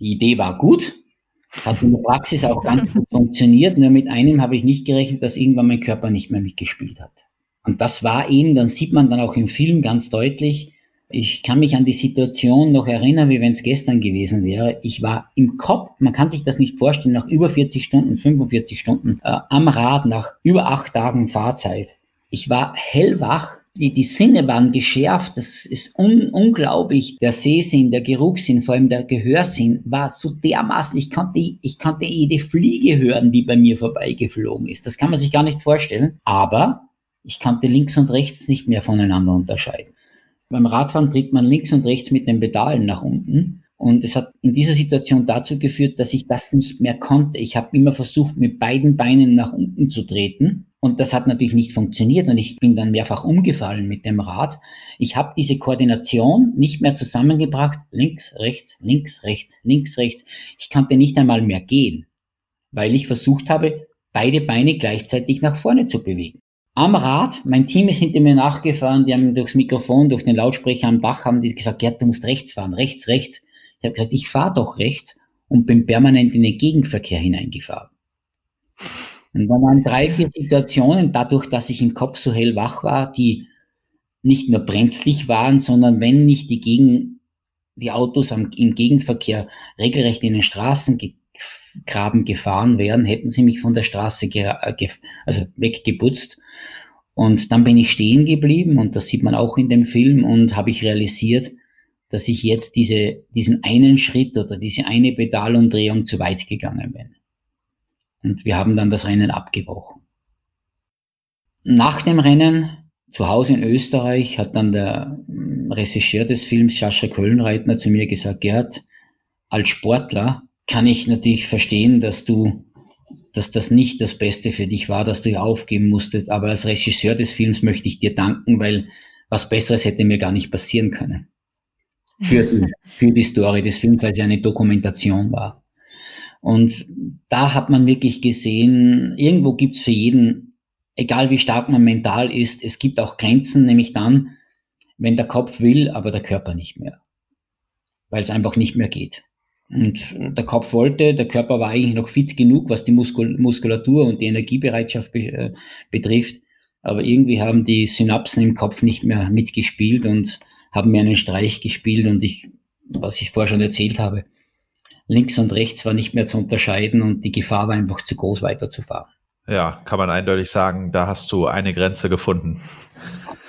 Die Idee war gut, hat in der Praxis auch ganz gut funktioniert. Nur mit einem habe ich nicht gerechnet, dass irgendwann mein Körper nicht mehr mitgespielt hat. Und das war eben, dann sieht man dann auch im Film ganz deutlich, ich kann mich an die Situation noch erinnern, wie wenn es gestern gewesen wäre. Ich war im Kopf, man kann sich das nicht vorstellen, nach über 40 Stunden, 45 Stunden äh, am Rad, nach über acht Tagen Fahrzeit. Ich war hellwach, die, die Sinne waren geschärft, das ist un, unglaublich. Der Sehsinn, der Geruchssinn, vor allem der Gehörsinn war so dermaßen, ich konnte, ich konnte jede Fliege hören, die bei mir vorbeigeflogen ist. Das kann man sich gar nicht vorstellen. Aber ich konnte links und rechts nicht mehr voneinander unterscheiden. Beim Radfahren tritt man links und rechts mit den Pedalen nach unten. Und es hat in dieser Situation dazu geführt, dass ich das nicht mehr konnte. Ich habe immer versucht, mit beiden Beinen nach unten zu treten und das hat natürlich nicht funktioniert und ich bin dann mehrfach umgefallen mit dem Rad. Ich habe diese Koordination nicht mehr zusammengebracht. Links, rechts, links, rechts, links, rechts. Ich konnte nicht einmal mehr gehen, weil ich versucht habe, beide Beine gleichzeitig nach vorne zu bewegen. Am Rad, mein Team ist hinter mir nachgefahren, die haben durchs Mikrofon, durch den Lautsprecher am Dach, haben die gesagt, Gerd, du musst rechts fahren, rechts, rechts. Ich habe gesagt, ich fahre doch rechts und bin permanent in den Gegenverkehr hineingefahren. Und da waren drei, vier Situationen, dadurch, dass ich im Kopf so hell wach war, die nicht nur brenzlig waren, sondern wenn nicht die, Gegen, die Autos am, im Gegenverkehr regelrecht in den Straßengraben gefahren wären, hätten sie mich von der Straße äh, also weggeputzt. Und dann bin ich stehen geblieben und das sieht man auch in dem Film und habe ich realisiert, dass ich jetzt diese, diesen einen Schritt oder diese eine Pedalumdrehung zu weit gegangen bin. Und wir haben dann das Rennen abgebrochen. Nach dem Rennen zu Hause in Österreich hat dann der mm, Regisseur des Films, Sascha Kölnreitner, zu mir gesagt, Gerhard, als Sportler kann ich natürlich verstehen, dass du, dass das nicht das Beste für dich war, dass du hier aufgeben musstest. Aber als Regisseur des Films möchte ich dir danken, weil was Besseres hätte mir gar nicht passieren können. Für die, für die Story des Films, weil es ja eine Dokumentation war. Und da hat man wirklich gesehen, irgendwo gibt es für jeden, egal wie stark man mental ist, es gibt auch Grenzen, nämlich dann, wenn der Kopf will, aber der Körper nicht mehr. Weil es einfach nicht mehr geht. Und der Kopf wollte, der Körper war eigentlich noch fit genug, was die Muskul Muskulatur und die Energiebereitschaft be äh, betrifft. Aber irgendwie haben die Synapsen im Kopf nicht mehr mitgespielt und haben mir einen Streich gespielt und ich, was ich vorher schon erzählt habe, links und rechts war nicht mehr zu unterscheiden und die Gefahr war einfach zu groß weiterzufahren. Ja, kann man eindeutig sagen, da hast du eine Grenze gefunden.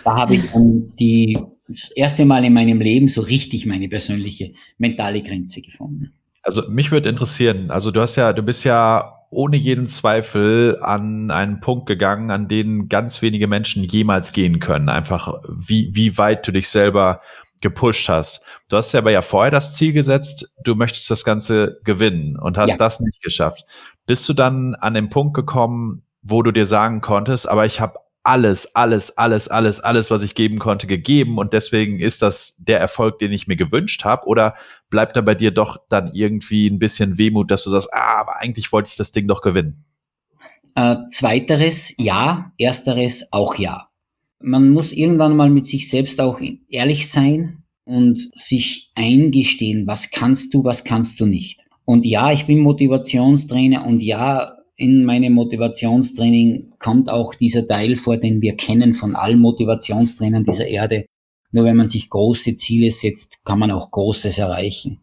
Da habe ich dann die das erste Mal in meinem Leben so richtig meine persönliche mentale Grenze gefunden. Also mich würde interessieren, also du hast ja, du bist ja ohne jeden Zweifel an einen Punkt gegangen, an den ganz wenige Menschen jemals gehen können. Einfach wie, wie weit du dich selber gepusht hast. Du hast ja aber ja vorher das Ziel gesetzt, du möchtest das Ganze gewinnen und hast ja. das nicht geschafft. Bist du dann an den Punkt gekommen, wo du dir sagen konntest, aber ich habe alles, alles, alles, alles, alles, was ich geben konnte, gegeben und deswegen ist das der Erfolg, den ich mir gewünscht habe? Oder bleibt da bei dir doch dann irgendwie ein bisschen Wehmut, dass du sagst, ah, aber eigentlich wollte ich das Ding doch gewinnen? Äh, zweiteres ja, ersteres auch ja. Man muss irgendwann mal mit sich selbst auch ehrlich sein und sich eingestehen, was kannst du, was kannst du nicht. Und ja, ich bin Motivationstrainer und ja, in meinem Motivationstraining kommt auch dieser Teil vor, den wir kennen von allen Motivationstrainern dieser Erde. Nur wenn man sich große Ziele setzt, kann man auch Großes erreichen.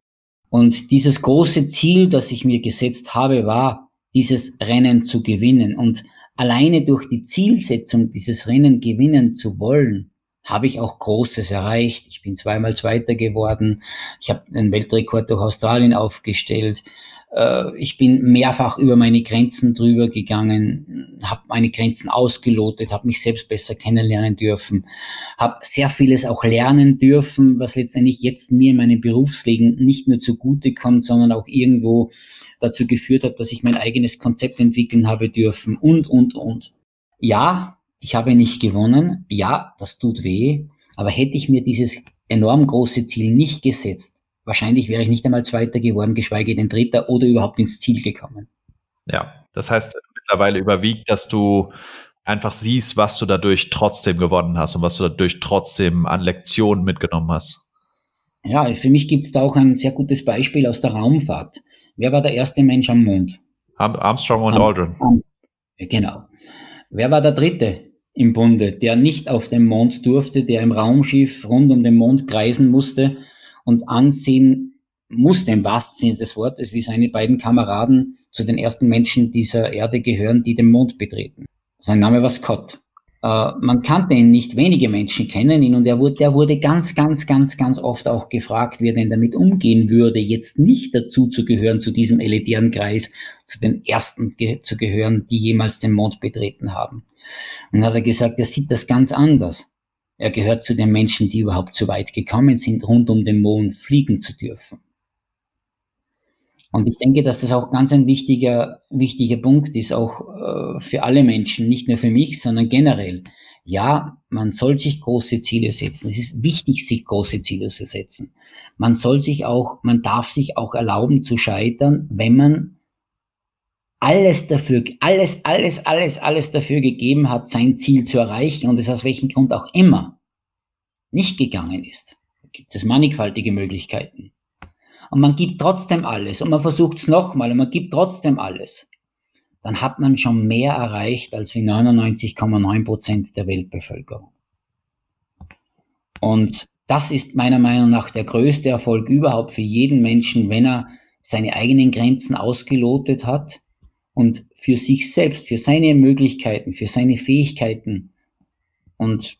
Und dieses große Ziel, das ich mir gesetzt habe, war, dieses Rennen zu gewinnen. Und alleine durch die Zielsetzung, dieses Rennen gewinnen zu wollen, habe ich auch Großes erreicht. Ich bin zweimal Zweiter geworden. Ich habe den Weltrekord durch Australien aufgestellt. Äh, ich bin mehrfach über meine Grenzen drüber gegangen, habe meine Grenzen ausgelotet, habe mich selbst besser kennenlernen dürfen, habe sehr vieles auch lernen dürfen, was letztendlich jetzt mir in meinem Berufsleben nicht nur zugute kommt, sondern auch irgendwo dazu geführt hat, dass ich mein eigenes Konzept entwickeln habe dürfen und, und, und. Ja, ich habe nicht gewonnen. Ja, das tut weh. Aber hätte ich mir dieses enorm große Ziel nicht gesetzt, wahrscheinlich wäre ich nicht einmal Zweiter geworden, geschweige denn Dritter oder überhaupt ins Ziel gekommen. Ja, das heißt, mittlerweile überwiegt, dass du einfach siehst, was du dadurch trotzdem gewonnen hast und was du dadurch trotzdem an Lektionen mitgenommen hast. Ja, für mich gibt es da auch ein sehr gutes Beispiel aus der Raumfahrt. Wer war der erste Mensch am Mond? Armstrong und Am Aldrin. Am genau. Wer war der dritte im Bunde, der nicht auf dem Mond durfte, der im Raumschiff rund um den Mond kreisen musste und ansehen musste im wahrsten Sinne des Wortes, wie seine beiden Kameraden zu den ersten Menschen dieser Erde gehören, die den Mond betreten. Sein Name war Scott. Äh, man kannte ihn nicht, wenige Menschen kennen ihn und er wurde, der wurde ganz, ganz, ganz, ganz oft auch gefragt, wie er denn damit umgehen würde, jetzt nicht dazu zu gehören, zu diesem elitären Kreis, zu den ersten ge zu gehören, die jemals den Mond betreten haben. Und dann hat er gesagt, er sieht das ganz anders. Er gehört zu den Menschen, die überhaupt so weit gekommen sind, rund um den Mond fliegen zu dürfen. Und ich denke, dass das auch ganz ein wichtiger, wichtiger Punkt ist, auch äh, für alle Menschen, nicht nur für mich, sondern generell. Ja, man soll sich große Ziele setzen. Es ist wichtig, sich große Ziele zu setzen. Man soll sich auch, man darf sich auch erlauben zu scheitern, wenn man alles dafür, alles, alles, alles, alles dafür gegeben hat, sein Ziel zu erreichen und es aus welchem Grund auch immer nicht gegangen ist. Gibt es mannigfaltige Möglichkeiten. Und man gibt trotzdem alles und man versucht es nochmal und man gibt trotzdem alles. Dann hat man schon mehr erreicht als wie 99,9 Prozent der Weltbevölkerung. Und das ist meiner Meinung nach der größte Erfolg überhaupt für jeden Menschen, wenn er seine eigenen Grenzen ausgelotet hat und für sich selbst, für seine Möglichkeiten, für seine Fähigkeiten und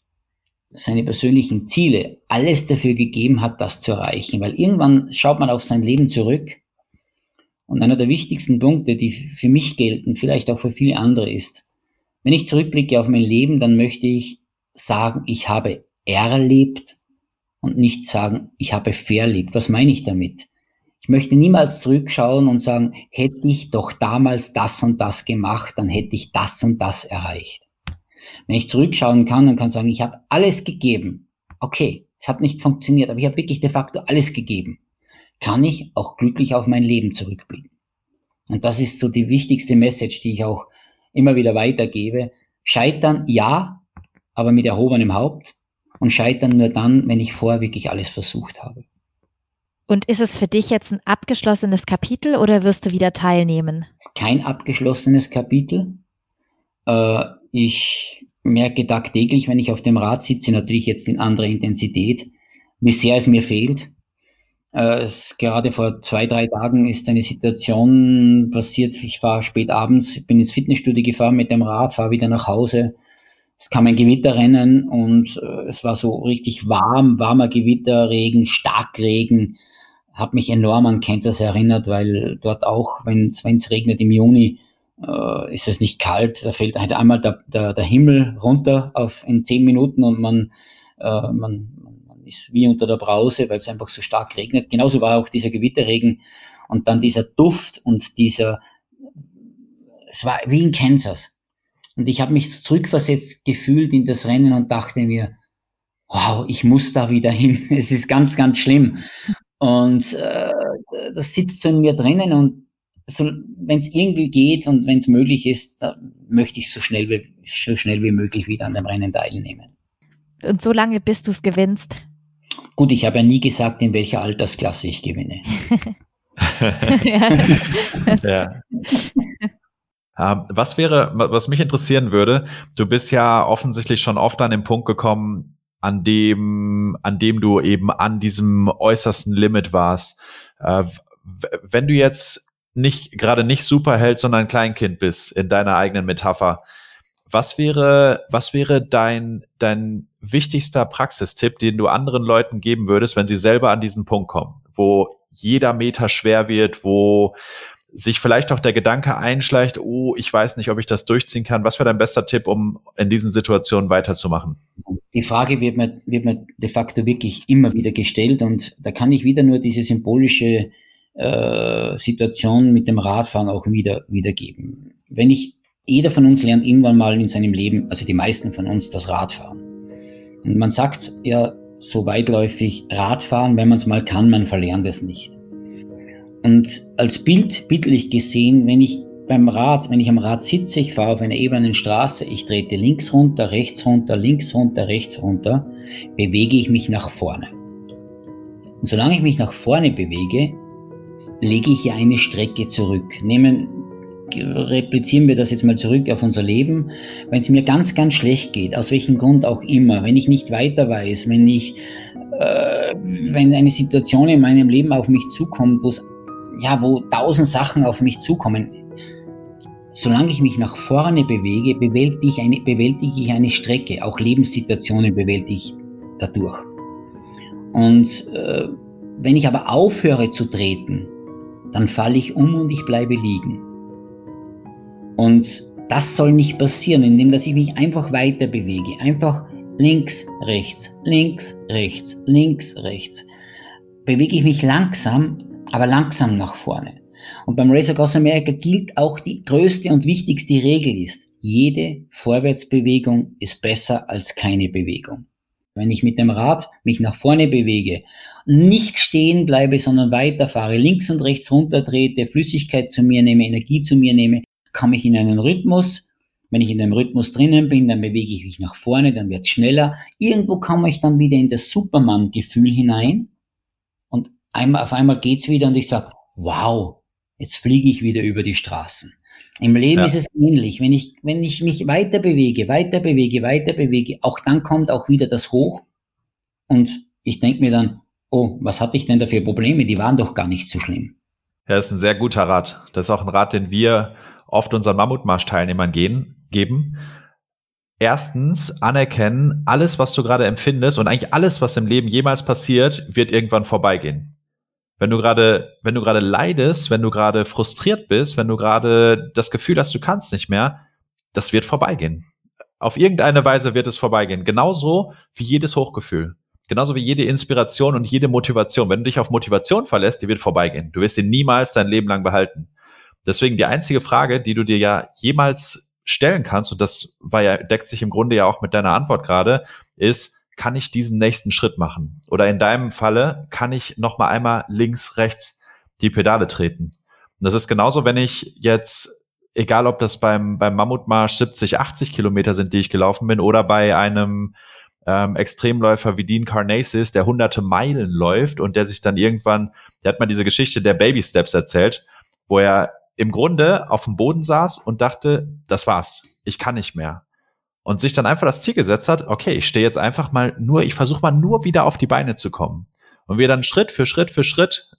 seine persönlichen Ziele alles dafür gegeben hat, das zu erreichen. Weil irgendwann schaut man auf sein Leben zurück und einer der wichtigsten Punkte, die für mich gelten, vielleicht auch für viele andere ist, wenn ich zurückblicke auf mein Leben, dann möchte ich sagen, ich habe erlebt und nicht sagen, ich habe verlebt. Was meine ich damit? Ich möchte niemals zurückschauen und sagen, hätte ich doch damals das und das gemacht, dann hätte ich das und das erreicht. Wenn ich zurückschauen kann und kann sagen, ich habe alles gegeben, okay, es hat nicht funktioniert, aber ich habe wirklich de facto alles gegeben, kann ich auch glücklich auf mein Leben zurückblicken. Und das ist so die wichtigste Message, die ich auch immer wieder weitergebe. Scheitern, ja, aber mit erhobenem Haupt und scheitern nur dann, wenn ich vorher wirklich alles versucht habe. Und ist es für dich jetzt ein abgeschlossenes Kapitel oder wirst du wieder teilnehmen? Es ist kein abgeschlossenes Kapitel. Äh, ich merke tagtäglich, wenn ich auf dem Rad sitze, natürlich jetzt in anderer Intensität, wie sehr es mir fehlt. Äh, es, gerade vor zwei, drei Tagen ist eine Situation passiert. Ich war spät abends, bin ins Fitnessstudio gefahren mit dem Rad, fahre wieder nach Hause. Es kam ein Gewitterrennen und äh, es war so richtig warm, warmer Gewitterregen, Starkregen. Hat mich enorm an Kansas erinnert, weil dort auch, wenn es regnet im Juni, äh, ist es nicht kalt. Da fällt halt einmal der, der, der Himmel runter auf in zehn Minuten und man, äh, man, man ist wie unter der Brause, weil es einfach so stark regnet. Genauso war auch dieser Gewitterregen und dann dieser Duft und dieser, es war wie in Kansas. Und ich habe mich zurückversetzt gefühlt in das Rennen und dachte mir, wow, ich muss da wieder hin. Es ist ganz, ganz schlimm. Und äh, das sitzt so in mir drinnen und so, wenn es irgendwie geht und wenn es möglich ist, möchte ich so schnell, wie, so schnell wie möglich wieder an dem Rennen teilnehmen. Und so lange, bis du es gewinnst? Gut, ich habe ja nie gesagt, in welcher Altersklasse ich gewinne. ja. ja. Ähm, was wäre, was mich interessieren würde, du bist ja offensichtlich schon oft an den Punkt gekommen, an dem, an dem du eben an diesem äußersten Limit warst. Äh, wenn du jetzt nicht, gerade nicht Superheld, sondern Kleinkind bist in deiner eigenen Metapher, was wäre, was wäre dein, dein wichtigster Praxistipp, den du anderen Leuten geben würdest, wenn sie selber an diesen Punkt kommen, wo jeder Meter schwer wird, wo sich vielleicht auch der Gedanke einschleicht, oh, ich weiß nicht, ob ich das durchziehen kann. Was wäre dein bester Tipp, um in diesen Situationen weiterzumachen? Die Frage wird mir, wird mir de facto wirklich immer wieder gestellt und da kann ich wieder nur diese symbolische äh, Situation mit dem Radfahren auch wieder wiedergeben. Wenn ich, jeder von uns lernt irgendwann mal in seinem Leben, also die meisten von uns, das Radfahren. Und man sagt ja so weitläufig, Radfahren, wenn man es mal kann, man verlernt es nicht. Und als Bild, bildlich gesehen, wenn ich beim Rad, wenn ich am Rad sitze, ich fahre auf einer ebenen Straße, ich trete links runter, rechts runter, links runter, rechts runter, bewege ich mich nach vorne. Und solange ich mich nach vorne bewege, lege ich ja eine Strecke zurück. Nehmen, replizieren wir das jetzt mal zurück auf unser Leben. Wenn es mir ganz, ganz schlecht geht, aus welchem Grund auch immer, wenn ich nicht weiter weiß, wenn ich, äh, wenn eine Situation in meinem Leben auf mich zukommt, wo es ja, wo tausend Sachen auf mich zukommen. Solange ich mich nach vorne bewege, bewältige ich eine, bewältige ich eine Strecke. Auch Lebenssituationen bewältige ich dadurch. Und äh, wenn ich aber aufhöre zu treten, dann falle ich um und ich bleibe liegen. Und das soll nicht passieren, indem dass ich mich einfach weiter bewege. Einfach links, rechts, links, rechts, links, rechts. Bewege ich mich langsam, aber langsam nach vorne. Und beim Race Across America gilt auch die größte und wichtigste Regel ist, jede Vorwärtsbewegung ist besser als keine Bewegung. Wenn ich mit dem Rad mich nach vorne bewege, nicht stehen bleibe, sondern weiterfahre, links und rechts runtertrete, Flüssigkeit zu mir nehme, Energie zu mir nehme, komme ich in einen Rhythmus. Wenn ich in dem Rhythmus drinnen bin, dann bewege ich mich nach vorne, dann wird es schneller. Irgendwo komme ich dann wieder in das Superman-Gefühl hinein einmal, auf einmal geht's wieder und ich sage, wow, jetzt fliege ich wieder über die Straßen. Im Leben ja. ist es ähnlich. Wenn ich, wenn ich mich weiter bewege, weiter bewege, weiter bewege, auch dann kommt auch wieder das Hoch. Und ich denke mir dann, oh, was hatte ich denn da für Probleme? Die waren doch gar nicht so schlimm. Ja, das ist ein sehr guter Rat. Das ist auch ein Rat, den wir oft unseren Mammutmarsch-Teilnehmern gehen, geben. erstens anerkennen, alles, was du gerade empfindest und eigentlich alles, was im Leben jemals passiert, wird irgendwann vorbeigehen. Wenn du gerade, wenn du gerade leidest, wenn du gerade frustriert bist, wenn du gerade das Gefühl hast, du kannst nicht mehr, das wird vorbeigehen. Auf irgendeine Weise wird es vorbeigehen. Genauso wie jedes Hochgefühl. Genauso wie jede Inspiration und jede Motivation. Wenn du dich auf Motivation verlässt, die wird vorbeigehen. Du wirst sie niemals dein Leben lang behalten. Deswegen die einzige Frage, die du dir ja jemals stellen kannst, und das war ja, deckt sich im Grunde ja auch mit deiner Antwort gerade, ist, kann ich diesen nächsten Schritt machen? Oder in deinem Falle, kann ich noch mal einmal links, rechts die Pedale treten? Und das ist genauso, wenn ich jetzt, egal ob das beim, beim Mammutmarsch 70, 80 Kilometer sind, die ich gelaufen bin, oder bei einem ähm, Extremläufer wie Dean Carnasis, der hunderte Meilen läuft und der sich dann irgendwann, der hat mal diese Geschichte der Baby Steps erzählt, wo er im Grunde auf dem Boden saß und dachte, das war's, ich kann nicht mehr. Und sich dann einfach das Ziel gesetzt hat, okay, ich stehe jetzt einfach mal nur, ich versuche mal nur wieder auf die Beine zu kommen. Und wir dann Schritt für Schritt für Schritt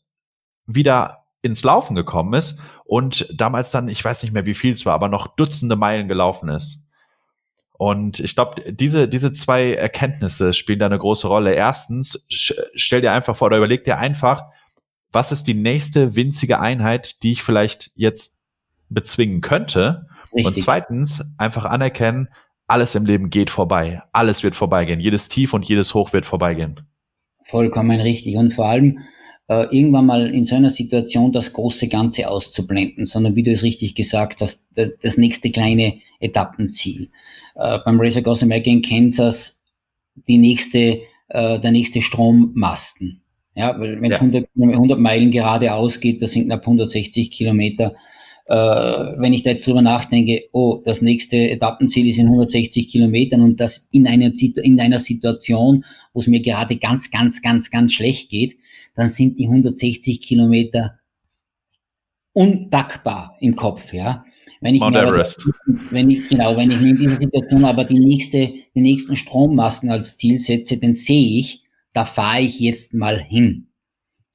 wieder ins Laufen gekommen ist und damals dann, ich weiß nicht mehr, wie viel es war, aber noch Dutzende Meilen gelaufen ist. Und ich glaube, diese, diese zwei Erkenntnisse spielen da eine große Rolle. Erstens, stell dir einfach vor oder überleg dir einfach, was ist die nächste winzige Einheit, die ich vielleicht jetzt bezwingen könnte? Richtig. Und zweitens, einfach anerkennen, alles im Leben geht vorbei. Alles wird vorbeigehen. Jedes Tief und jedes Hoch wird vorbeigehen. Vollkommen richtig. Und vor allem äh, irgendwann mal in so einer Situation das große Ganze auszublenden, sondern wie du es richtig gesagt hast, das, das nächste kleine Etappenziel. Äh, beim Race Across America in Kansas die nächste, äh, der nächste Strommasten. Ja, weil wenn es ja. 100, 100 Meilen geradeaus geht, das sind knapp 160 Kilometer. Äh, wenn ich da jetzt drüber nachdenke, oh, das nächste Etappenziel ist in 160 Kilometern und das in einer, in einer Situation, wo es mir gerade ganz, ganz, ganz, ganz schlecht geht, dann sind die 160 Kilometer unpackbar im Kopf, ja. Wenn ich, Mount mir aber, wenn ich, genau, wenn ich mir in dieser Situation aber die nächste, die nächsten Strommasten als Ziel setze, dann sehe ich, da fahre ich jetzt mal hin.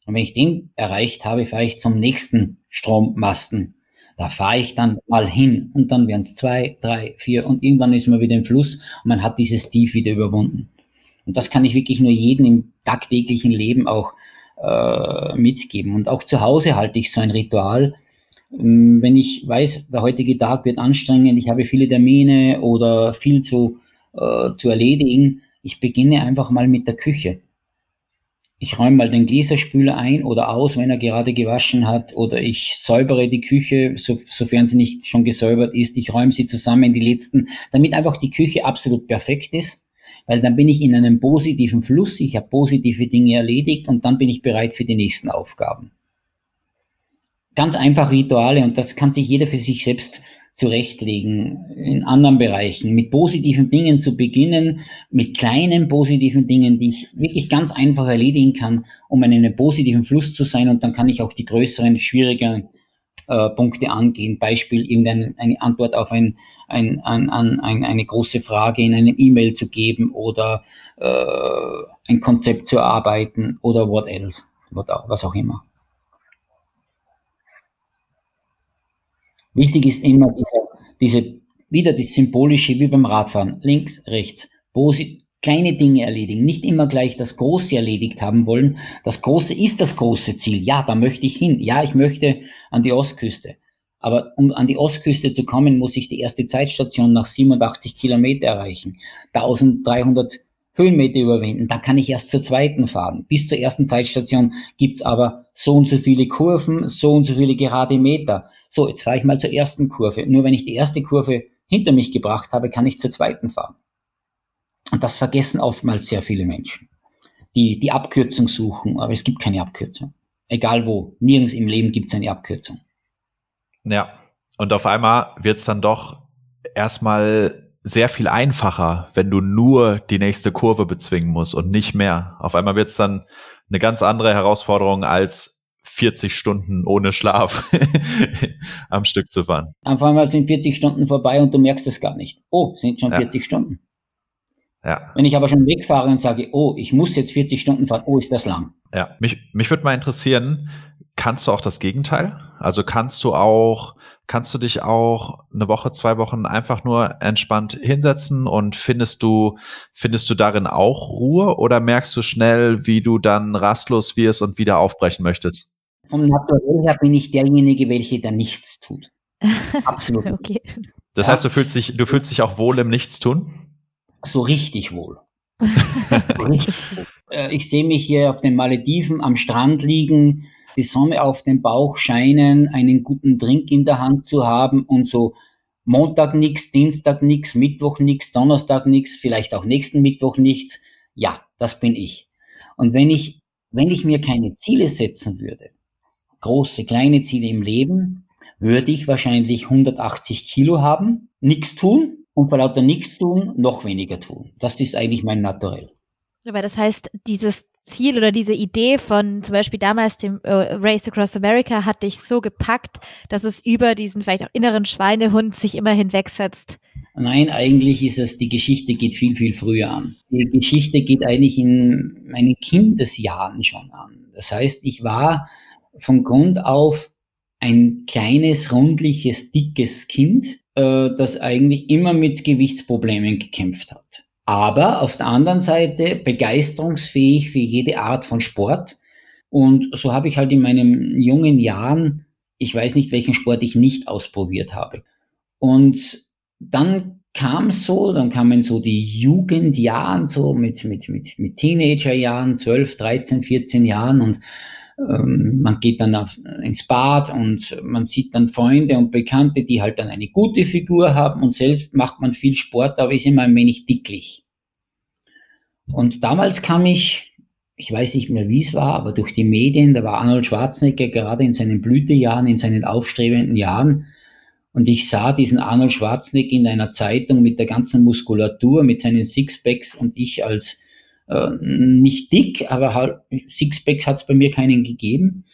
Und wenn ich den erreicht habe, fahre ich zum nächsten Strommasten. Da fahre ich dann mal hin und dann werden es zwei, drei, vier und irgendwann ist man wieder im Fluss und man hat dieses Tief wieder überwunden. Und das kann ich wirklich nur jedem im tagtäglichen Leben auch äh, mitgeben. Und auch zu Hause halte ich so ein Ritual. Ähm, wenn ich weiß, der heutige Tag wird anstrengend, ich habe viele Termine oder viel zu, äh, zu erledigen, ich beginne einfach mal mit der Küche ich räume mal den Gläserspüler ein oder aus, wenn er gerade gewaschen hat, oder ich säubere die Küche, so, sofern sie nicht schon gesäubert ist. Ich räume sie zusammen in die letzten, damit einfach die Küche absolut perfekt ist, weil dann bin ich in einem positiven Fluss, ich habe positive Dinge erledigt und dann bin ich bereit für die nächsten Aufgaben. Ganz einfach Rituale und das kann sich jeder für sich selbst zurechtlegen in anderen Bereichen, mit positiven Dingen zu beginnen, mit kleinen positiven Dingen, die ich wirklich ganz einfach erledigen kann, um in einem positiven Fluss zu sein und dann kann ich auch die größeren, schwierigeren äh, Punkte angehen. Beispiel irgendeine eine Antwort auf ein, ein, ein, ein, eine große Frage in einem E-Mail zu geben oder äh, ein Konzept zu erarbeiten oder what else, was auch immer. Wichtig ist immer diese, diese wieder das Symbolische wie beim Radfahren. Links, rechts. Posi kleine Dinge erledigen. Nicht immer gleich das Große erledigt haben wollen. Das Große ist das große Ziel. Ja, da möchte ich hin. Ja, ich möchte an die Ostküste. Aber um an die Ostküste zu kommen, muss ich die erste Zeitstation nach 87 Kilometer erreichen. 1300 Höhenmeter überwinden, dann kann ich erst zur zweiten fahren. Bis zur ersten Zeitstation gibt's aber so und so viele Kurven, so und so viele gerade Meter. So, jetzt fahre ich mal zur ersten Kurve. Nur wenn ich die erste Kurve hinter mich gebracht habe, kann ich zur zweiten fahren. Und das vergessen oftmals sehr viele Menschen, die die Abkürzung suchen, aber es gibt keine Abkürzung. Egal wo, nirgends im Leben gibt es eine Abkürzung. Ja, und auf einmal wird's dann doch erstmal sehr viel einfacher, wenn du nur die nächste Kurve bezwingen musst und nicht mehr. Auf einmal wird es dann eine ganz andere Herausforderung als 40 Stunden ohne Schlaf am Stück zu fahren. Auf einmal sind 40 Stunden vorbei und du merkst es gar nicht. Oh, sind schon ja. 40 Stunden. Ja. Wenn ich aber schon wegfahre und sage, oh, ich muss jetzt 40 Stunden fahren, oh, ist das lang. Ja, mich, mich würde mal interessieren, kannst du auch das Gegenteil? Also kannst du auch kannst du dich auch eine Woche, zwei Wochen einfach nur entspannt hinsetzen und findest du, findest du darin auch Ruhe oder merkst du schnell, wie du dann rastlos wirst und wieder aufbrechen möchtest? Vom Naturell her bin ich derjenige, welcher da nichts tut. Absolut. okay. Das heißt, du fühlst dich, du fühlst dich auch wohl im Nichtstun? So richtig wohl. richtig wohl. Äh, ich sehe mich hier auf den Malediven am Strand liegen, die Sonne auf dem Bauch scheinen, einen guten Drink in der Hand zu haben und so Montag nichts, Dienstag nichts, Mittwoch nichts, Donnerstag nichts, vielleicht auch nächsten Mittwoch nichts. Ja, das bin ich. Und wenn ich, wenn ich mir keine Ziele setzen würde, große, kleine Ziele im Leben, würde ich wahrscheinlich 180 Kilo haben, nichts tun und vor lauter nichts tun, noch weniger tun. Das ist eigentlich mein Naturell. Aber das heißt, dieses Ziel oder diese Idee von zum Beispiel damals dem äh, Race Across America hat dich so gepackt, dass es über diesen vielleicht auch inneren Schweinehund sich immer hinwegsetzt? Nein, eigentlich ist es, die Geschichte geht viel, viel früher an. Die Geschichte geht eigentlich in meinen Kindesjahren schon an. Das heißt, ich war von Grund auf ein kleines, rundliches, dickes Kind, äh, das eigentlich immer mit Gewichtsproblemen gekämpft hat aber auf der anderen Seite begeisterungsfähig für jede Art von Sport. Und so habe ich halt in meinen jungen Jahren, ich weiß nicht, welchen Sport ich nicht ausprobiert habe. Und dann kam so, dann kamen so die Jugendjahren, so mit, mit, mit, mit Teenagerjahren, 12, 13, 14 Jahren und ähm, man geht dann auf, ins Bad und man sieht dann Freunde und Bekannte, die halt dann eine gute Figur haben und selbst macht man viel Sport, aber ist immer ein wenig dicklich. Und damals kam ich, ich weiß nicht mehr, wie es war, aber durch die Medien, da war Arnold Schwarzenegger gerade in seinen Blütejahren, in seinen aufstrebenden Jahren. Und ich sah diesen Arnold Schwarzenegger in einer Zeitung mit der ganzen Muskulatur, mit seinen Sixpacks und ich als äh, nicht dick, aber halt Sixpack hat es bei mir keinen gegeben,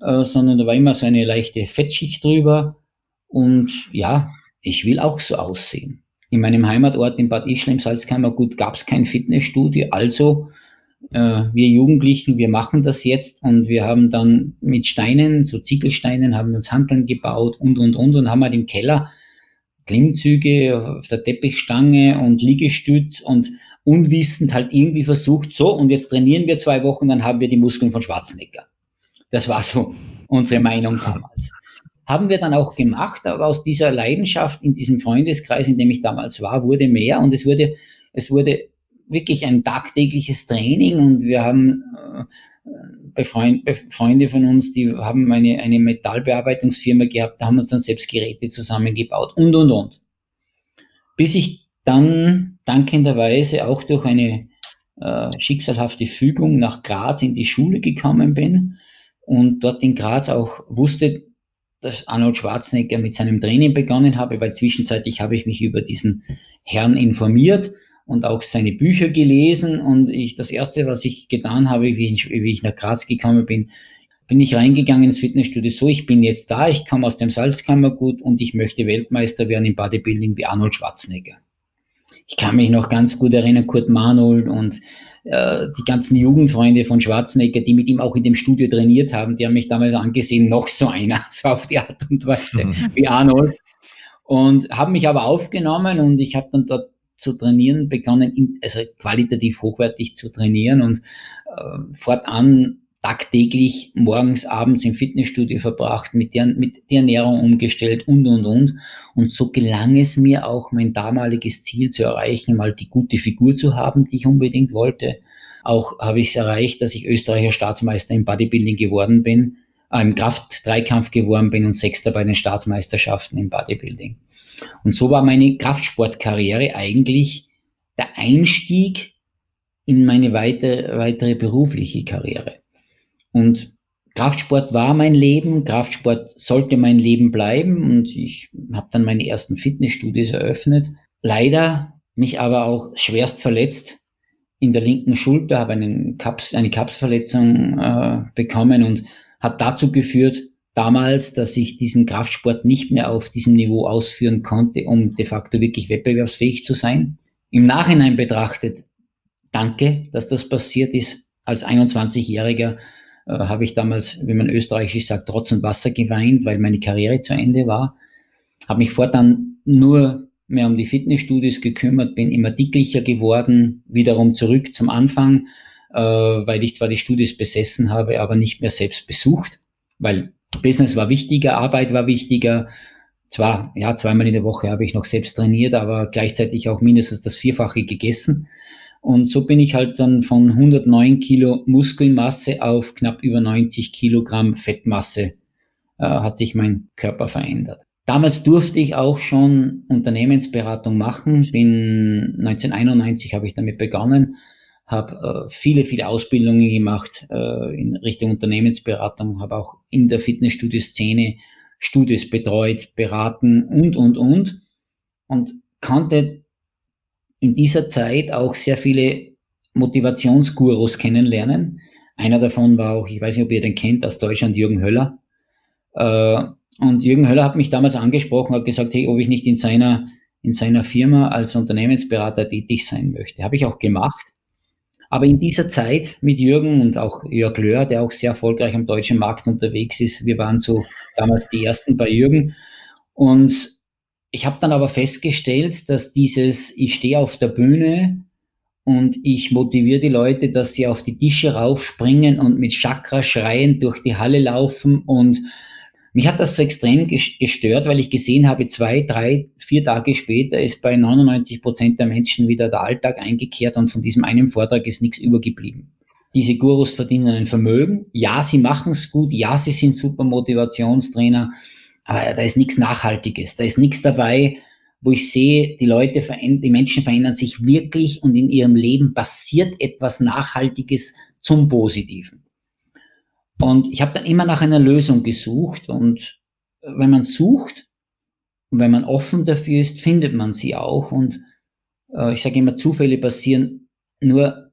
äh, sondern da war immer so eine leichte Fettschicht drüber. Und ja, ich will auch so aussehen. In meinem Heimatort in Bad Ischl im Salzkammergut gab es kein Fitnessstudio, also äh, wir Jugendlichen, wir machen das jetzt und wir haben dann mit Steinen, so Ziegelsteinen, haben uns Handeln gebaut und und und und haben halt im Keller Klimmzüge auf der Teppichstange und Liegestütz und unwissend halt irgendwie versucht, so, und jetzt trainieren wir zwei Wochen, dann haben wir die Muskeln von Schwarzenegger. Das war so unsere Meinung damals. Haben wir dann auch gemacht, aber aus dieser Leidenschaft in diesem Freundeskreis, in dem ich damals war, wurde mehr und es wurde, es wurde wirklich ein tagtägliches Training und wir haben äh, Freund, Freunde von uns, die haben eine, eine Metallbearbeitungsfirma gehabt, da haben wir uns dann selbst Geräte zusammengebaut und, und, und. Bis ich dann dankenderweise auch durch eine äh, schicksalhafte Fügung nach Graz in die Schule gekommen bin und dort in Graz auch wusste, dass Arnold Schwarzenegger mit seinem Training begonnen habe, weil zwischenzeitlich habe ich mich über diesen Herrn informiert und auch seine Bücher gelesen und ich das erste, was ich getan habe, wie ich, wie ich nach Graz gekommen bin, bin ich reingegangen ins Fitnessstudio. So, ich bin jetzt da, ich komme aus dem Salzkammergut und ich möchte Weltmeister werden im Bodybuilding wie Arnold Schwarzenegger ich kann mich noch ganz gut erinnern, Kurt Manold und äh, die ganzen Jugendfreunde von Schwarzenegger, die mit ihm auch in dem Studio trainiert haben, die haben mich damals angesehen, noch so einer, so auf die Art und Weise mhm. wie Arnold. Und haben mich aber aufgenommen und ich habe dann dort zu trainieren begonnen, also qualitativ hochwertig zu trainieren und äh, fortan tagtäglich morgens, abends im Fitnessstudio verbracht, mit der, mit der Ernährung umgestellt und, und, und. Und so gelang es mir auch, mein damaliges Ziel zu erreichen, mal die gute Figur zu haben, die ich unbedingt wollte. Auch habe ich es erreicht, dass ich Österreicher Staatsmeister im Bodybuilding geworden bin, äh, im Kraft-Dreikampf geworden bin und Sechster bei den Staatsmeisterschaften im Bodybuilding. Und so war meine Kraftsportkarriere eigentlich der Einstieg in meine weite, weitere berufliche Karriere. Und Kraftsport war mein Leben, Kraftsport sollte mein Leben bleiben und ich habe dann meine ersten Fitnessstudios eröffnet. Leider mich aber auch schwerst verletzt in der linken Schulter, habe einen Kaps, eine Kapsverletzung äh, bekommen und hat dazu geführt, damals, dass ich diesen Kraftsport nicht mehr auf diesem Niveau ausführen konnte, um de facto wirklich wettbewerbsfähig zu sein. Im Nachhinein betrachtet, danke, dass das passiert ist. Als 21-Jähriger äh, habe ich damals, wie man österreichisch sagt, Trotz und Wasser geweint, weil meine Karriere zu Ende war. habe mich fortan nur mehr um die Fitnessstudios gekümmert, bin immer dicklicher geworden, wiederum zurück zum Anfang, äh, weil ich zwar die Studios besessen habe, aber nicht mehr selbst besucht, weil Business war wichtiger, Arbeit war wichtiger. Zwar, ja, zweimal in der Woche habe ich noch selbst trainiert, aber gleichzeitig auch mindestens das Vierfache gegessen. Und so bin ich halt dann von 109 Kilo Muskelmasse auf knapp über 90 Kilogramm Fettmasse äh, hat sich mein Körper verändert. Damals durfte ich auch schon Unternehmensberatung machen. Bin 1991 habe ich damit begonnen, habe äh, viele, viele Ausbildungen gemacht äh, in Richtung Unternehmensberatung, habe auch in der Fitnessstudio-Szene Studios betreut, beraten und, und, und. Und kannte in dieser Zeit auch sehr viele Motivationsgurus kennenlernen. Einer davon war auch, ich weiß nicht, ob ihr den kennt, aus Deutschland, Jürgen Höller. Äh, und Jürgen Höller hat mich damals angesprochen, hat gesagt, hey, ob ich nicht in seiner, in seiner Firma als Unternehmensberater tätig sein möchte. Habe ich auch gemacht. Aber in dieser Zeit mit Jürgen und auch Jörg Löhr, der auch sehr erfolgreich am deutschen Markt unterwegs ist, wir waren so damals die ersten bei Jürgen. Und ich habe dann aber festgestellt, dass dieses, ich stehe auf der Bühne und ich motiviere die Leute, dass sie auf die Tische raufspringen und mit Chakra schreien durch die Halle laufen und mich hat das so extrem gestört, weil ich gesehen habe, zwei, drei, vier Tage später ist bei 99 Prozent der Menschen wieder der Alltag eingekehrt und von diesem einen Vortrag ist nichts übergeblieben. Diese Gurus verdienen ein Vermögen. Ja, sie machen es gut. Ja, sie sind super Motivationstrainer. Aber da ist nichts Nachhaltiges. Da ist nichts dabei, wo ich sehe, die Leute, die Menschen verändern sich wirklich und in ihrem Leben passiert etwas Nachhaltiges zum Positiven. Und ich habe dann immer nach einer Lösung gesucht und wenn man sucht und wenn man offen dafür ist, findet man sie auch. Und äh, ich sage immer, Zufälle passieren nur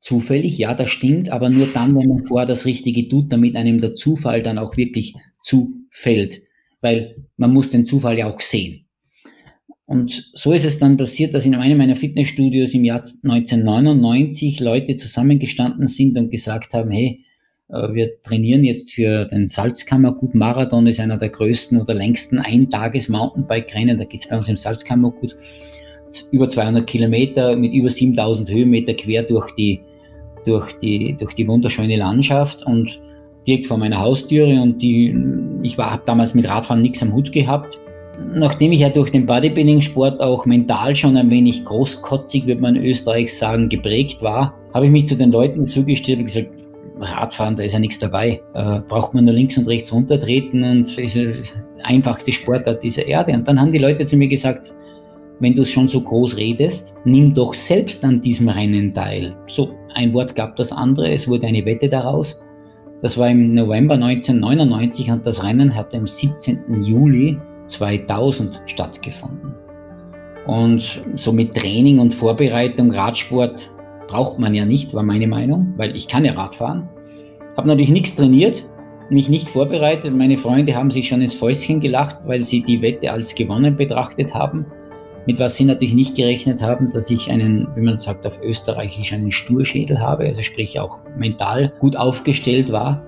zufällig, ja, das stimmt, aber nur dann, wenn man vorher das Richtige tut, damit einem der Zufall dann auch wirklich zufällt. Weil man muss den Zufall ja auch sehen. Und so ist es dann passiert, dass in einem meiner Fitnessstudios im Jahr 1999 Leute zusammengestanden sind und gesagt haben, hey, äh, wir trainieren jetzt für den Salzkammergut Marathon, ist einer der größten oder längsten Eintages-Mountainbike-Rennen. Da geht es bei uns im Salzkammergut über 200 Kilometer mit über 7000 Höhenmeter quer durch die, durch die, durch die wunderschöne Landschaft und direkt vor meiner Haustüre. Und die, ich habe damals mit Radfahren nichts am Hut gehabt. Nachdem ich ja durch den Bodybuilding-Sport auch mental schon ein wenig großkotzig, würde man Österreich sagen, geprägt war, habe ich mich zu den Leuten zugestellt und gesagt, Radfahren, da ist ja nichts dabei. Äh, braucht man nur links und rechts runtertreten und ist der einfachste Sportart dieser Erde. Und dann haben die Leute zu mir gesagt, wenn du schon so groß redest, nimm doch selbst an diesem Rennen teil. So, ein Wort gab das andere, es wurde eine Wette daraus. Das war im November 1999 und das Rennen hat am 17. Juli 2000 stattgefunden. Und so mit Training und Vorbereitung, Radsport braucht man ja nicht, war meine Meinung, weil ich kann ja Radfahren. Habe natürlich nichts trainiert, mich nicht vorbereitet. Meine Freunde haben sich schon ins Fäustchen gelacht, weil sie die Wette als gewonnen betrachtet haben. Mit was sie natürlich nicht gerechnet haben, dass ich einen, wie man sagt auf Österreichisch, einen Sturschädel habe, also sprich auch mental gut aufgestellt war.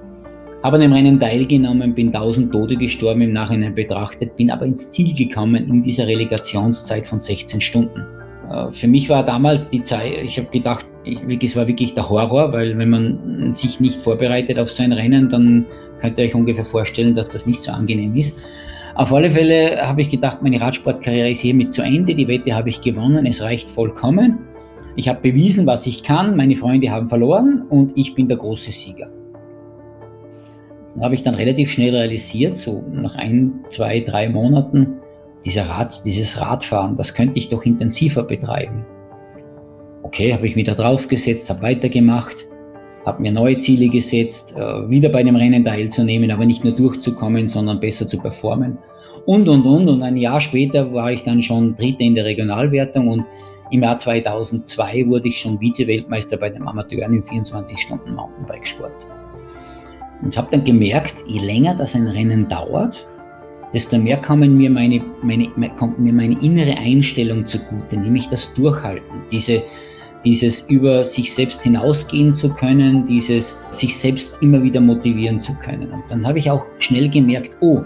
Habe an dem Rennen teilgenommen, bin 1000 Tote gestorben im Nachhinein betrachtet, bin aber ins Ziel gekommen in dieser Relegationszeit von 16 Stunden. Äh, für mich war damals die Zeit, ich habe gedacht, es war wirklich der Horror, weil wenn man sich nicht vorbereitet auf so ein Rennen, dann könnt ihr euch ungefähr vorstellen, dass das nicht so angenehm ist. Auf alle Fälle habe ich gedacht, meine Radsportkarriere ist hiermit zu Ende. Die Wette habe ich gewonnen, es reicht vollkommen. Ich habe bewiesen, was ich kann. Meine Freunde haben verloren und ich bin der große Sieger. Habe ich dann relativ schnell realisiert, so nach ein, zwei, drei Monaten, dieser Rad, dieses Radfahren, das könnte ich doch intensiver betreiben. Okay, habe ich wieder draufgesetzt, habe weitergemacht, habe mir neue Ziele gesetzt, äh, wieder bei dem Rennen teilzunehmen, aber nicht nur durchzukommen, sondern besser zu performen. Und, und, und. Und ein Jahr später war ich dann schon Dritter in der Regionalwertung und im Jahr 2002 wurde ich schon Vize-Weltmeister bei den Amateuren im 24-Stunden-Mountainbikesport. Und habe dann gemerkt, je länger das ein Rennen dauert, desto mehr kommen mir meine, meine, kommt mir meine innere Einstellung zugute, nämlich das Durchhalten, diese, dieses über sich selbst hinausgehen zu können, dieses sich selbst immer wieder motivieren zu können. Und dann habe ich auch schnell gemerkt, oh,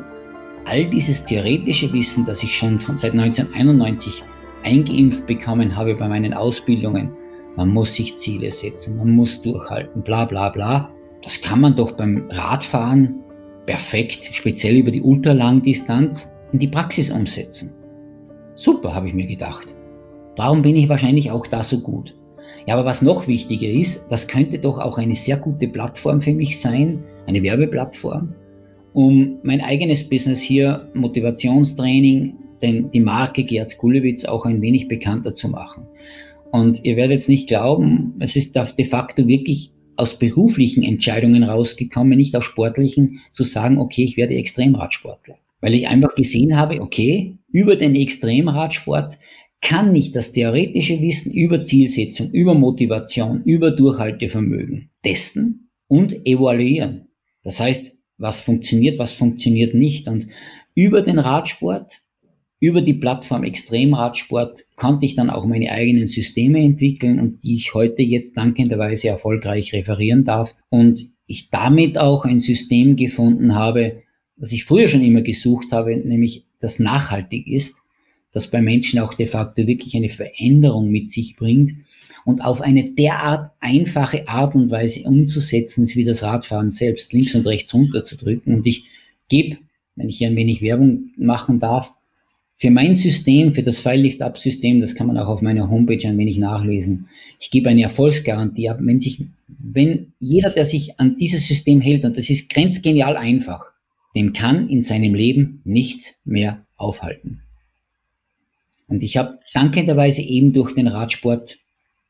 all dieses theoretische Wissen, das ich schon von seit 1991 eingeimpft bekommen habe bei meinen Ausbildungen, man muss sich Ziele setzen, man muss durchhalten, bla bla bla. Das kann man doch beim Radfahren perfekt, speziell über die Ultralangdistanz, in die Praxis umsetzen. Super, habe ich mir gedacht. Darum bin ich wahrscheinlich auch da so gut. Ja, aber was noch wichtiger ist, das könnte doch auch eine sehr gute Plattform für mich sein, eine Werbeplattform, um mein eigenes Business hier, Motivationstraining, denn die Marke Gerd Gulewitz auch ein wenig bekannter zu machen. Und ihr werdet jetzt nicht glauben, es ist de facto wirklich aus beruflichen Entscheidungen rausgekommen, nicht aus sportlichen, zu sagen, okay, ich werde Extremradsportler. Weil ich einfach gesehen habe, okay, über den Extremradsport kann ich das theoretische Wissen über Zielsetzung, über Motivation, über Durchhaltevermögen testen und evaluieren. Das heißt, was funktioniert, was funktioniert nicht. Und über den Radsport über die Plattform Extremradsport konnte ich dann auch meine eigenen Systeme entwickeln und die ich heute jetzt dankenderweise erfolgreich referieren darf. Und ich damit auch ein System gefunden habe, was ich früher schon immer gesucht habe, nämlich das nachhaltig ist, das bei Menschen auch de facto wirklich eine Veränderung mit sich bringt und auf eine derart einfache Art und Weise umzusetzen ist wie das Radfahren selbst, links und rechts runterzudrücken. Und ich gebe, wenn ich hier ein wenig Werbung machen darf, für mein System, für das File Lift Up System, das kann man auch auf meiner Homepage ein wenig nachlesen. Ich gebe eine Erfolgsgarantie ab, wenn sich, wenn jeder, der sich an dieses System hält, und das ist grenzgenial einfach, dem kann in seinem Leben nichts mehr aufhalten. Und ich habe dankenderweise eben durch den Radsport,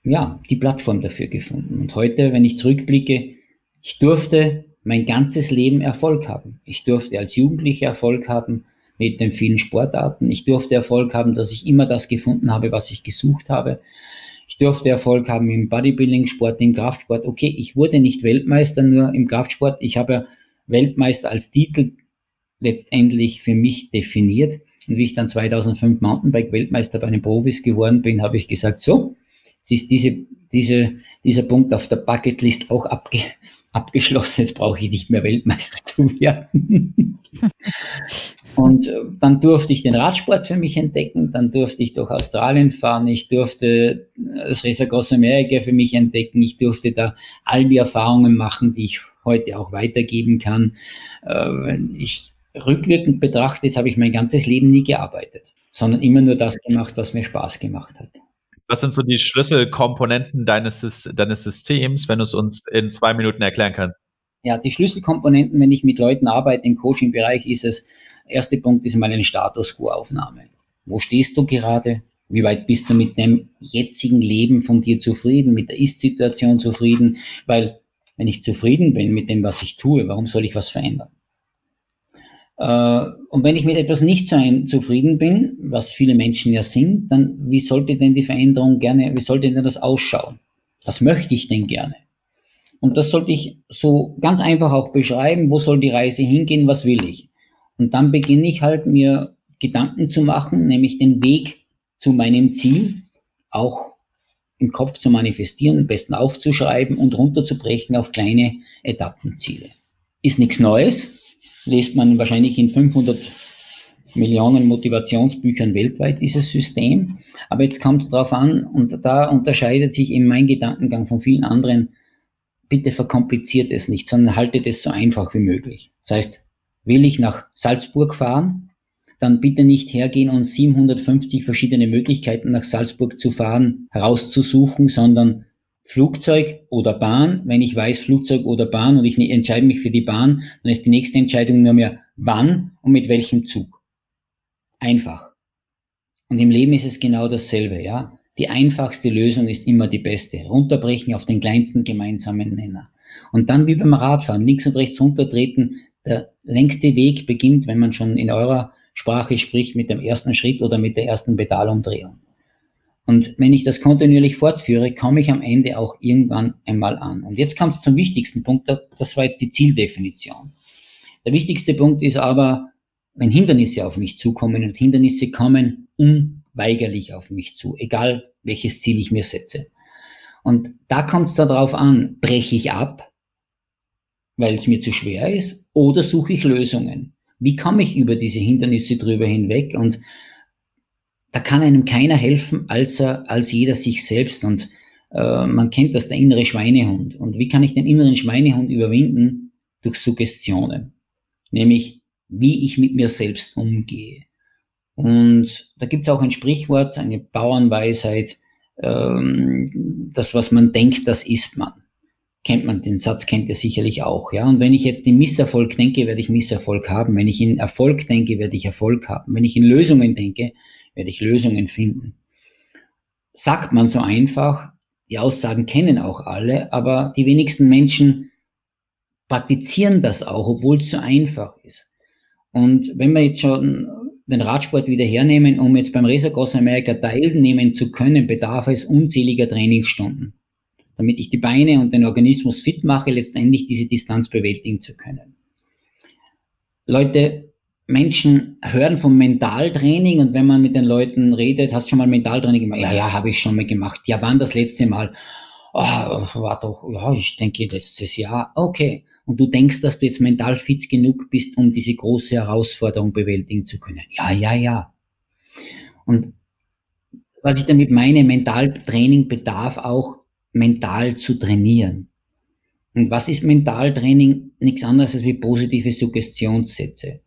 ja, die Plattform dafür gefunden. Und heute, wenn ich zurückblicke, ich durfte mein ganzes Leben Erfolg haben. Ich durfte als Jugendlicher Erfolg haben mit den vielen Sportarten. Ich durfte Erfolg haben, dass ich immer das gefunden habe, was ich gesucht habe. Ich durfte Erfolg haben im Bodybuilding-Sport, im Kraftsport. Okay, ich wurde nicht Weltmeister nur im Kraftsport. Ich habe Weltmeister als Titel letztendlich für mich definiert. Und wie ich dann 2005 Mountainbike-Weltmeister bei den Profis geworden bin, habe ich gesagt, so, jetzt ist diese, diese, dieser Punkt auf der Bucketlist auch abge, abgeschlossen. Jetzt brauche ich nicht mehr Weltmeister zu werden. Und äh, dann durfte ich den Radsport für mich entdecken, dann durfte ich durch Australien fahren, ich durfte das Resa Gross America für mich entdecken, ich durfte da all die Erfahrungen machen, die ich heute auch weitergeben kann. Äh, ich rückwirkend betrachtet habe ich mein ganzes Leben nie gearbeitet, sondern immer nur das gemacht, was mir Spaß gemacht hat. Was sind so die Schlüsselkomponenten deines, deines Systems, wenn du es uns in zwei Minuten erklären kannst? Ja, die Schlüsselkomponenten, wenn ich mit Leuten arbeite im Coaching-Bereich, ist es, Erster Punkt ist mal eine Status Quo-Aufnahme. Wo stehst du gerade? Wie weit bist du mit dem jetzigen Leben von dir zufrieden, mit der Ist-Situation zufrieden? Weil, wenn ich zufrieden bin mit dem, was ich tue, warum soll ich was verändern? Äh, und wenn ich mit etwas nicht so ein, zufrieden bin, was viele Menschen ja sind, dann wie sollte denn die Veränderung gerne, wie sollte denn das ausschauen? Was möchte ich denn gerne? Und das sollte ich so ganz einfach auch beschreiben, wo soll die Reise hingehen, was will ich? Und dann beginne ich halt mir Gedanken zu machen, nämlich den Weg zu meinem Ziel auch im Kopf zu manifestieren, am besten aufzuschreiben und runterzubrechen auf kleine Etappenziele. Ist nichts Neues, lest man wahrscheinlich in 500 Millionen Motivationsbüchern weltweit dieses System. Aber jetzt kommt es darauf an, und da unterscheidet sich eben mein Gedankengang von vielen anderen. Bitte verkompliziert es nicht, sondern haltet es so einfach wie möglich. Das heißt, Will ich nach Salzburg fahren, dann bitte nicht hergehen und 750 verschiedene Möglichkeiten nach Salzburg zu fahren herauszusuchen, sondern Flugzeug oder Bahn. Wenn ich weiß Flugzeug oder Bahn und ich entscheide mich für die Bahn, dann ist die nächste Entscheidung nur mehr wann und mit welchem Zug. Einfach. Und im Leben ist es genau dasselbe, ja. Die einfachste Lösung ist immer die beste. Runterbrechen auf den kleinsten gemeinsamen Nenner. Und dann wie beim Radfahren, links und rechts runtertreten, der längste Weg beginnt, wenn man schon in eurer Sprache spricht, mit dem ersten Schritt oder mit der ersten Pedalumdrehung. Und wenn ich das kontinuierlich fortführe, komme ich am Ende auch irgendwann einmal an. Und jetzt kommt es zum wichtigsten Punkt, das war jetzt die Zieldefinition. Der wichtigste Punkt ist aber, wenn Hindernisse auf mich zukommen und Hindernisse kommen unweigerlich auf mich zu, egal welches Ziel ich mir setze. Und da kommt es darauf an, breche ich ab, weil es mir zu schwer ist, oder suche ich Lösungen? Wie komme ich über diese Hindernisse drüber hinweg? Und da kann einem keiner helfen, als, er, als jeder sich selbst. Und äh, man kennt das, der innere Schweinehund. Und wie kann ich den inneren Schweinehund überwinden? Durch Suggestionen. Nämlich, wie ich mit mir selbst umgehe. Und da gibt es auch ein Sprichwort, eine Bauernweisheit, ähm, das, was man denkt, das ist man. Kennt man, den Satz kennt ihr sicherlich auch, ja. Und wenn ich jetzt in Misserfolg denke, werde ich Misserfolg haben. Wenn ich in Erfolg denke, werde ich Erfolg haben. Wenn ich in Lösungen denke, werde ich Lösungen finden. Sagt man so einfach, die Aussagen kennen auch alle, aber die wenigsten Menschen praktizieren das auch, obwohl es so einfach ist. Und wenn wir jetzt schon den Radsport wieder hernehmen, um jetzt beim Racer Cross America teilnehmen zu können, bedarf es unzähliger Trainingsstunden, damit ich die Beine und den Organismus fit mache, letztendlich diese Distanz bewältigen zu können. Leute, Menschen hören vom Mentaltraining und wenn man mit den Leuten redet, hast du schon mal Mentaltraining gemacht? Ja, ja, habe ich schon mal gemacht. Ja, wann das letzte Mal? Oh, war doch, ja, ich denke letztes Jahr. Okay. Und du denkst, dass du jetzt mental fit genug bist, um diese große Herausforderung bewältigen zu können. Ja, ja, ja. Und was ich damit meine, Mentaltraining bedarf auch mental zu trainieren. Und was ist Mentaltraining? Nichts anderes als wie positive Suggestionssätze.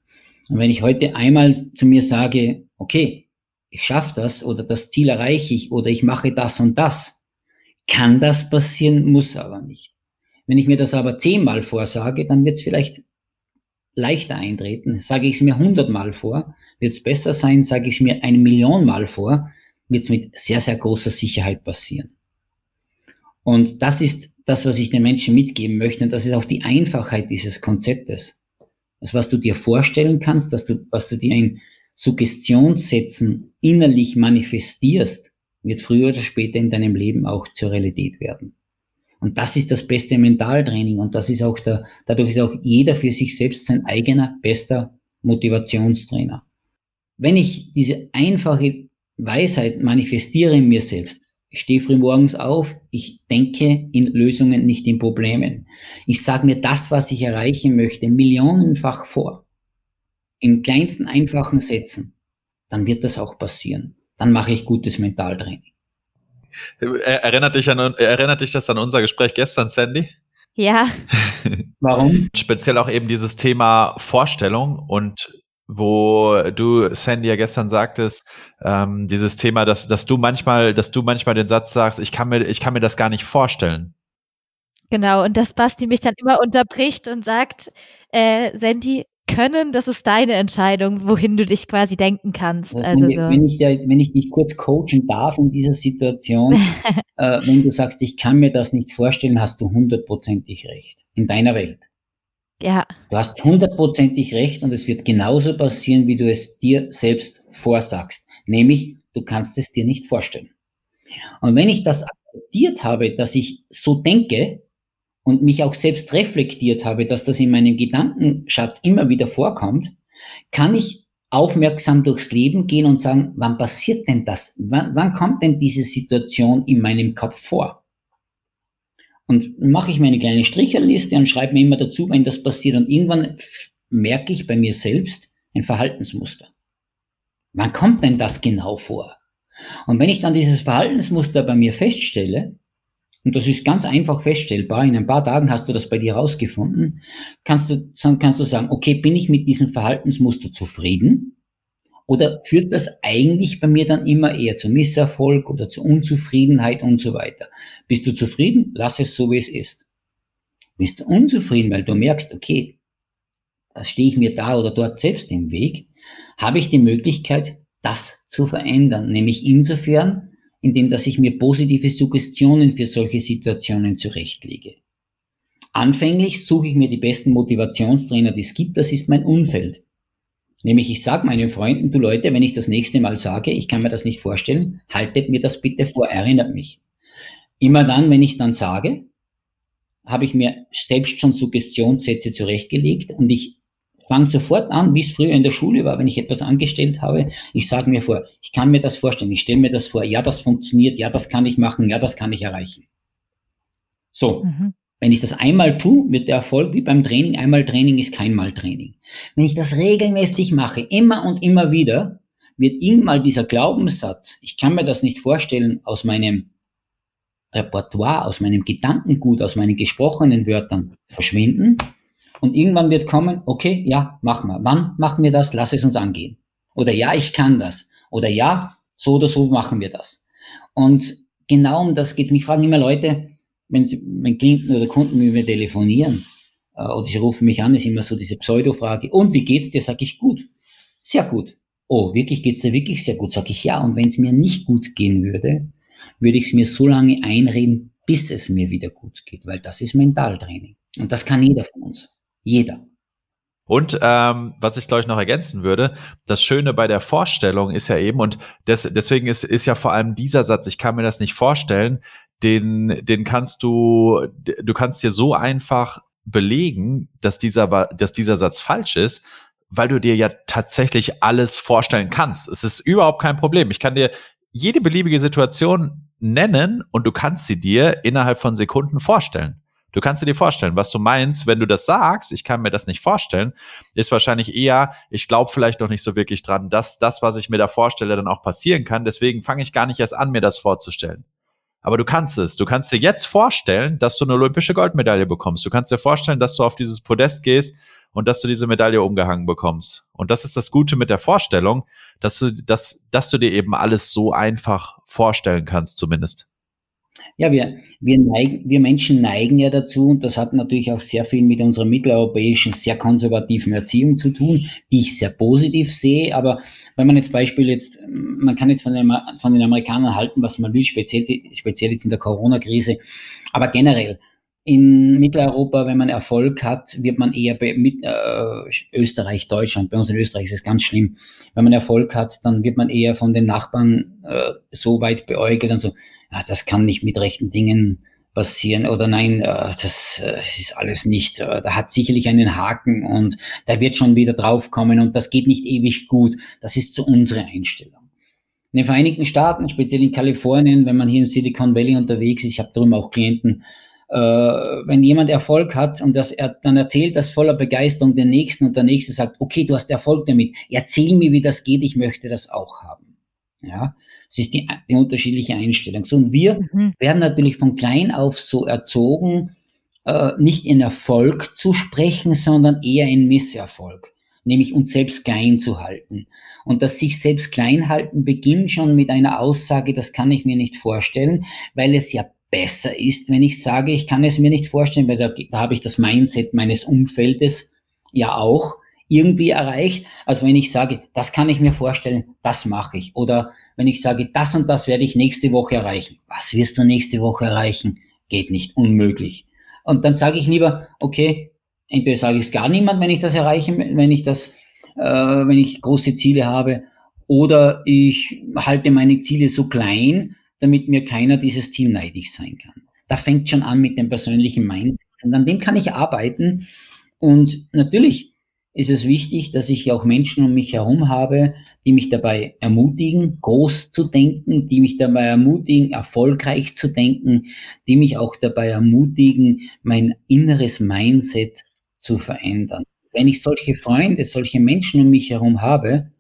Und wenn ich heute einmal zu mir sage, okay, ich schaffe das oder das Ziel erreiche ich oder ich mache das und das, kann das passieren, muss aber nicht. Wenn ich mir das aber zehnmal vorsage, dann wird es vielleicht leichter eintreten. Sage ich es mir hundertmal vor, wird es besser sein. Sage ich es mir eine Million Mal vor, wird es mit sehr, sehr großer Sicherheit passieren. Und das ist das, was ich den Menschen mitgeben möchte. Und das ist auch die Einfachheit dieses Konzeptes. Das, was du dir vorstellen kannst, dass du, was du dir in Suggestionssätzen innerlich manifestierst, wird früher oder später in deinem Leben auch zur Realität werden. Und das ist das beste Mentaltraining und das ist auch der, dadurch ist auch jeder für sich selbst sein eigener bester Motivationstrainer. Wenn ich diese einfache Weisheit manifestiere in mir selbst, stehe früh morgens auf, ich denke in Lösungen, nicht in Problemen. Ich sage mir das, was ich erreichen möchte, millionenfach vor. In kleinsten einfachen Sätzen. Dann wird das auch passieren. Dann mache ich gutes Mentaltraining. Erinnert dich, an, erinnert dich das an unser Gespräch gestern, Sandy? Ja. Warum? Speziell auch eben dieses Thema Vorstellung und wo du, Sandy, ja gestern sagtest, ähm, dieses Thema, dass, dass du manchmal, dass du manchmal den Satz sagst, ich kann mir, ich kann mir das gar nicht vorstellen. Genau, und dass Basti mich dann immer unterbricht und sagt, äh, Sandy, können, das ist deine Entscheidung, wohin du dich quasi denken kannst. Das also wenn, so. wenn, ich da, wenn ich dich kurz coachen darf in dieser Situation, äh, wenn du sagst, ich kann mir das nicht vorstellen, hast du hundertprozentig recht. In deiner Welt. Ja. Du hast hundertprozentig recht und es wird genauso passieren, wie du es dir selbst vorsagst. Nämlich, du kannst es dir nicht vorstellen. Und wenn ich das akzeptiert habe, dass ich so denke und mich auch selbst reflektiert habe, dass das in meinem Gedankenschatz immer wieder vorkommt, kann ich aufmerksam durchs Leben gehen und sagen, wann passiert denn das? Wann, wann kommt denn diese Situation in meinem Kopf vor? Und mache ich mir eine kleine Stricherliste und schreibe mir immer dazu, wenn das passiert. Und irgendwann merke ich bei mir selbst ein Verhaltensmuster. Wann kommt denn das genau vor? Und wenn ich dann dieses Verhaltensmuster bei mir feststelle, und das ist ganz einfach feststellbar, in ein paar Tagen hast du das bei dir rausgefunden, kannst du, kannst du sagen, okay, bin ich mit diesem Verhaltensmuster zufrieden? Oder führt das eigentlich bei mir dann immer eher zu Misserfolg oder zu Unzufriedenheit und so weiter? Bist du zufrieden? Lass es so, wie es ist. Bist du unzufrieden, weil du merkst, okay, da stehe ich mir da oder dort selbst im Weg, habe ich die Möglichkeit, das zu verändern. Nämlich insofern, indem dass ich mir positive Suggestionen für solche Situationen zurechtlege. Anfänglich suche ich mir die besten Motivationstrainer, die es gibt. Das ist mein Umfeld. Nämlich, ich sage meinen Freunden, du Leute, wenn ich das nächste Mal sage, ich kann mir das nicht vorstellen, haltet mir das bitte vor, erinnert mich. Immer dann, wenn ich dann sage, habe ich mir selbst schon Suggestionssätze zurechtgelegt und ich fange sofort an, wie es früher in der Schule war, wenn ich etwas angestellt habe. Ich sage mir vor, ich kann mir das vorstellen, ich stelle mir das vor, ja, das funktioniert, ja, das kann ich machen, ja, das kann ich erreichen. So, mhm. Wenn ich das einmal tue, wird der Erfolg wie beim Training, einmal Training ist kein Mal Training. Wenn ich das regelmäßig mache, immer und immer wieder, wird irgendwann dieser Glaubenssatz, ich kann mir das nicht vorstellen, aus meinem Repertoire, aus meinem Gedankengut, aus meinen gesprochenen Wörtern verschwinden. Und irgendwann wird kommen, okay, ja, mach mal. Wann machen wir das? Lass es uns angehen. Oder ja, ich kann das. Oder ja, so oder so machen wir das. Und genau um das geht Mich fragen immer Leute, wenn sie, wenn Klienten oder Kunden mit mir telefonieren, äh, oder sie rufen mich an, ist immer so diese Pseudo-Frage, und wie geht's dir? Sag ich gut. Sehr gut. Oh, wirklich geht's dir wirklich sehr gut? Sag ich ja. Und wenn es mir nicht gut gehen würde, würde ich es mir so lange einreden, bis es mir wieder gut geht, weil das ist Mentaltraining. Und das kann jeder von uns. Jeder. Und ähm, was ich glaube ich noch ergänzen würde, das Schöne bei der Vorstellung ist ja eben, und des, deswegen ist, ist ja vor allem dieser Satz, ich kann mir das nicht vorstellen, den, den kannst du, du kannst dir so einfach belegen, dass dieser, dass dieser Satz falsch ist, weil du dir ja tatsächlich alles vorstellen kannst. Es ist überhaupt kein Problem. Ich kann dir jede beliebige Situation nennen und du kannst sie dir innerhalb von Sekunden vorstellen. Du kannst dir vorstellen, was du meinst, wenn du das sagst, ich kann mir das nicht vorstellen, ist wahrscheinlich eher, ich glaube vielleicht noch nicht so wirklich dran, dass das, was ich mir da vorstelle, dann auch passieren kann. Deswegen fange ich gar nicht erst an, mir das vorzustellen. Aber du kannst es. Du kannst dir jetzt vorstellen, dass du eine olympische Goldmedaille bekommst. Du kannst dir vorstellen, dass du auf dieses Podest gehst und dass du diese Medaille umgehangen bekommst. Und das ist das Gute mit der Vorstellung, dass du, dass, dass du dir eben alles so einfach vorstellen kannst, zumindest. Ja, wir, wir, neigen, wir Menschen neigen ja dazu, und das hat natürlich auch sehr viel mit unserer mitteleuropäischen, sehr konservativen Erziehung zu tun, die ich sehr positiv sehe. Aber wenn man jetzt Beispiel jetzt, man kann jetzt von den, von den Amerikanern halten, was man will, speziell, speziell jetzt in der Corona-Krise, aber generell, in Mitteleuropa, wenn man Erfolg hat, wird man eher bei mit, äh, Österreich, Deutschland, bei uns in Österreich ist es ganz schlimm. Wenn man Erfolg hat, dann wird man eher von den Nachbarn äh, so weit beäugelt und so, ah, das kann nicht mit rechten Dingen passieren oder nein, äh, das äh, ist alles nicht, äh, da hat sicherlich einen Haken und da wird schon wieder draufkommen und das geht nicht ewig gut. Das ist so unsere Einstellung. In den Vereinigten Staaten, speziell in Kalifornien, wenn man hier im Silicon Valley unterwegs ist, ich habe darum auch Klienten, wenn jemand Erfolg hat und das, er dann erzählt das voller Begeisterung den Nächsten und der Nächste sagt, okay, du hast Erfolg damit, erzähl mir, wie das geht, ich möchte das auch haben. Ja, es ist die, die unterschiedliche Einstellung. So, und wir mhm. werden natürlich von klein auf so erzogen, äh, nicht in Erfolg zu sprechen, sondern eher in Misserfolg, nämlich uns selbst klein zu halten. Und das sich selbst klein halten beginnt schon mit einer Aussage, das kann ich mir nicht vorstellen, weil es ja besser ist, wenn ich sage, ich kann es mir nicht vorstellen, weil da, da habe ich das Mindset meines Umfeldes ja auch irgendwie erreicht, als wenn ich sage, das kann ich mir vorstellen, das mache ich. Oder wenn ich sage, das und das werde ich nächste Woche erreichen. Was wirst du nächste Woche erreichen? Geht nicht, unmöglich. Und dann sage ich lieber, okay, entweder sage ich es gar niemand, wenn ich das erreiche, wenn ich das, äh, wenn ich große Ziele habe, oder ich halte meine Ziele so klein, damit mir keiner dieses Ziel neidig sein kann. Da fängt schon an mit dem persönlichen Mindset. Und an dem kann ich arbeiten. Und natürlich ist es wichtig, dass ich auch Menschen um mich herum habe, die mich dabei ermutigen, groß zu denken, die mich dabei ermutigen, erfolgreich zu denken, die mich auch dabei ermutigen, mein inneres Mindset zu verändern. Wenn ich solche Freunde, solche Menschen um mich herum habe,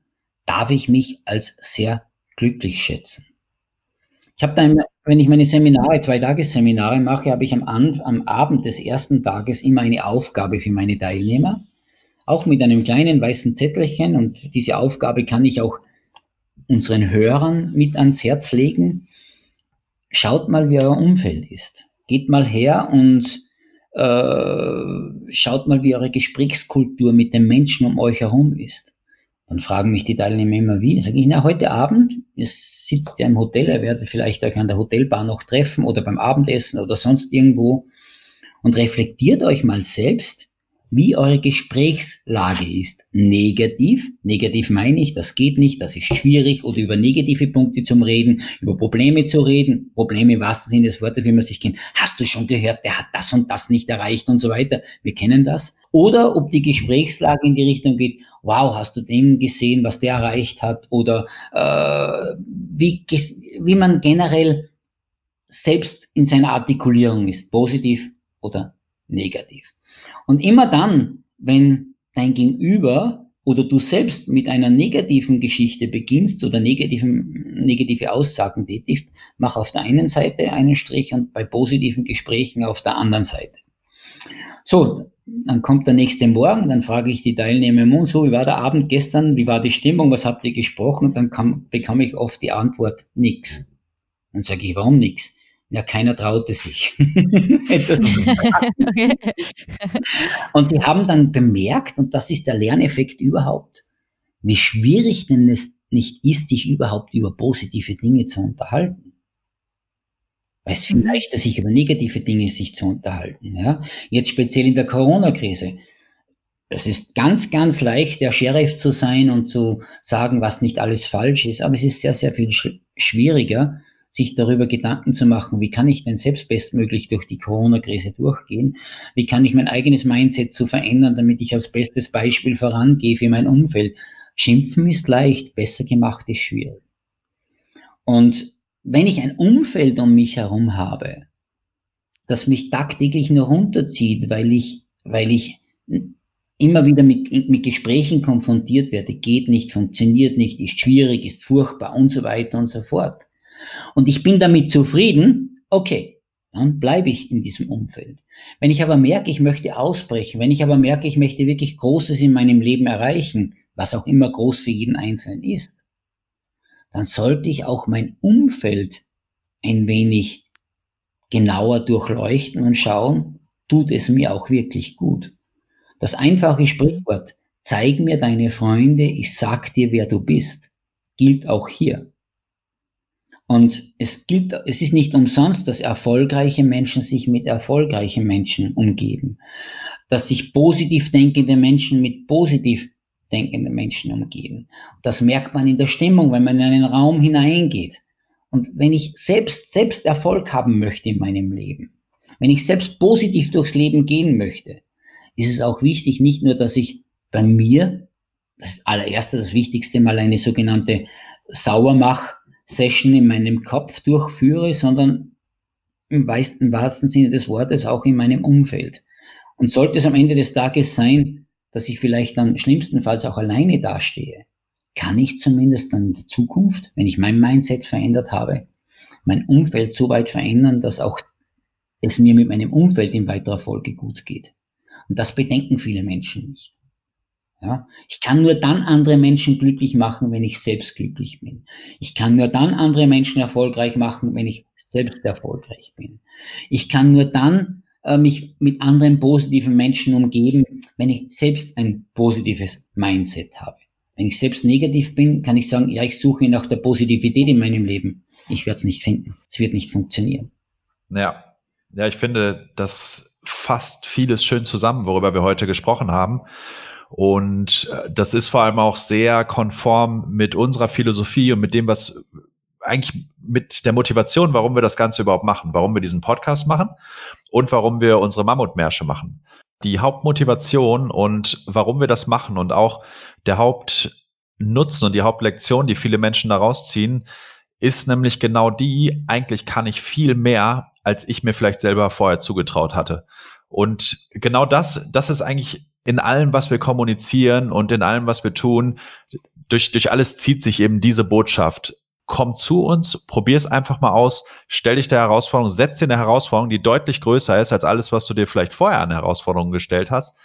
darf ich mich als sehr glücklich schätzen. Ich habe dann, wenn ich meine Seminare, zwei Tagesseminare mache, habe ich am, am Abend des ersten Tages immer eine Aufgabe für meine Teilnehmer auch mit einem kleinen weißen Zettelchen und diese Aufgabe kann ich auch unseren Hörern mit ans Herz legen. Schaut mal, wie euer Umfeld ist. Geht mal her und äh, schaut mal, wie eure Gesprächskultur mit den Menschen um euch herum ist. Dann fragen mich die Teilnehmer immer wie. Sage ich, na, heute Abend, ihr sitzt ja im Hotel, ihr werdet vielleicht euch an der Hotelbar noch treffen oder beim Abendessen oder sonst irgendwo und reflektiert euch mal selbst, wie eure Gesprächslage ist. Negativ, negativ meine ich, das geht nicht, das ist schwierig oder über negative Punkte zum Reden, über Probleme zu reden, Probleme im wahrsten Sinne des Wortes, wie man sich kennt. Hast du schon gehört, der hat das und das nicht erreicht und so weiter. Wir kennen das. Oder ob die Gesprächslage in die Richtung geht, wow, hast du den gesehen, was der erreicht hat? Oder äh, wie, wie man generell selbst in seiner Artikulierung ist, positiv oder negativ. Und immer dann, wenn dein Gegenüber oder du selbst mit einer negativen Geschichte beginnst oder negativen, negative Aussagen tätigst, mach auf der einen Seite einen Strich und bei positiven Gesprächen auf der anderen Seite. So, dann kommt der nächste Morgen, dann frage ich die Teilnehmer, so, wie war der Abend gestern, wie war die Stimmung, was habt ihr gesprochen? Dann kam, bekomme ich oft die Antwort, nix. Dann sage ich, warum nix? Ja, keiner traute sich. und sie haben dann bemerkt, und das ist der Lerneffekt überhaupt, wie schwierig denn es nicht ist, sich überhaupt über positive Dinge zu unterhalten. Weil es viel mhm. leichter, sich über negative Dinge sich zu unterhalten. Ja? Jetzt speziell in der Corona-Krise. Es ist ganz, ganz leicht, der Sheriff zu sein und zu sagen, was nicht alles falsch ist, aber es ist sehr, sehr viel schwieriger, sich darüber Gedanken zu machen, wie kann ich denn selbst bestmöglich durch die Corona-Krise durchgehen? Wie kann ich mein eigenes Mindset so verändern, damit ich als bestes Beispiel vorangehe für mein Umfeld? Schimpfen ist leicht, besser gemacht ist schwierig. Und wenn ich ein Umfeld um mich herum habe, das mich tagtäglich nur runterzieht, weil ich, weil ich immer wieder mit, mit Gesprächen konfrontiert werde, geht nicht, funktioniert nicht, ist schwierig, ist furchtbar und so weiter und so fort und ich bin damit zufrieden, okay, dann bleibe ich in diesem Umfeld. Wenn ich aber merke, ich möchte ausbrechen, wenn ich aber merke, ich möchte wirklich Großes in meinem Leben erreichen, was auch immer groß für jeden Einzelnen ist, dann sollte ich auch mein Umfeld ein wenig genauer durchleuchten und schauen, tut es mir auch wirklich gut. Das einfache Sprichwort, zeig mir deine Freunde, ich sag dir, wer du bist, gilt auch hier. Und es gilt, es ist nicht umsonst, dass erfolgreiche Menschen sich mit erfolgreichen Menschen umgeben. Dass sich positiv denkende Menschen mit positiv denkenden Menschen umgeben. Das merkt man in der Stimmung, wenn man in einen Raum hineingeht. Und wenn ich selbst, selbst Erfolg haben möchte in meinem Leben, wenn ich selbst positiv durchs Leben gehen möchte, ist es auch wichtig, nicht nur, dass ich bei mir, das allererste, das Wichtigste, mal eine sogenannte Sauermach Session in meinem Kopf durchführe, sondern im wahrsten, wahrsten Sinne des Wortes auch in meinem Umfeld. Und sollte es am Ende des Tages sein, dass ich vielleicht dann schlimmstenfalls auch alleine dastehe, kann ich zumindest dann in der Zukunft, wenn ich mein Mindset verändert habe, mein Umfeld so weit verändern, dass auch es mir mit meinem Umfeld in weiterer Folge gut geht. Und das bedenken viele Menschen nicht. Ja, ich kann nur dann andere Menschen glücklich machen, wenn ich selbst glücklich bin. Ich kann nur dann andere Menschen erfolgreich machen, wenn ich selbst erfolgreich bin. Ich kann nur dann äh, mich mit anderen positiven Menschen umgeben, wenn ich selbst ein positives Mindset habe. Wenn ich selbst negativ bin, kann ich sagen, ja, ich suche nach der Positivität in meinem Leben. Ich werde es nicht finden. Es wird nicht funktionieren. Ja, ja, ich finde, das fasst vieles schön zusammen, worüber wir heute gesprochen haben. Und äh, das ist vor allem auch sehr konform mit unserer Philosophie und mit dem, was eigentlich mit der Motivation, warum wir das Ganze überhaupt machen, warum wir diesen Podcast machen und warum wir unsere Mammutmärsche machen. Die Hauptmotivation und warum wir das machen und auch der Hauptnutzen und die Hauptlektion, die viele Menschen daraus ziehen, ist nämlich genau die, eigentlich kann ich viel mehr, als ich mir vielleicht selber vorher zugetraut hatte. Und genau das, das ist eigentlich in allem, was wir kommunizieren und in allem, was wir tun, durch, durch alles zieht sich eben diese Botschaft. Komm zu uns, probier es einfach mal aus, stell dich der Herausforderung, setz dir eine Herausforderung, die deutlich größer ist als alles, was du dir vielleicht vorher an Herausforderungen gestellt hast,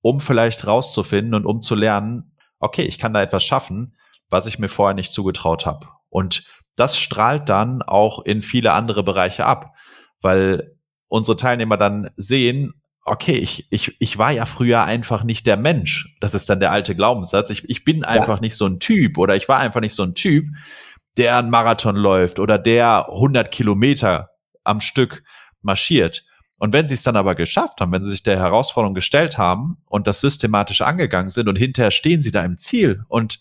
um vielleicht rauszufinden und um zu lernen, okay, ich kann da etwas schaffen, was ich mir vorher nicht zugetraut habe. Und das strahlt dann auch in viele andere Bereiche ab, weil unsere Teilnehmer dann sehen, okay, ich, ich, ich war ja früher einfach nicht der Mensch. Das ist dann der alte Glaubenssatz. Ich, ich bin einfach ja. nicht so ein Typ oder ich war einfach nicht so ein Typ, der einen Marathon läuft oder der 100 Kilometer am Stück marschiert. Und wenn sie es dann aber geschafft haben, wenn sie sich der Herausforderung gestellt haben und das systematisch angegangen sind und hinterher stehen sie da im Ziel und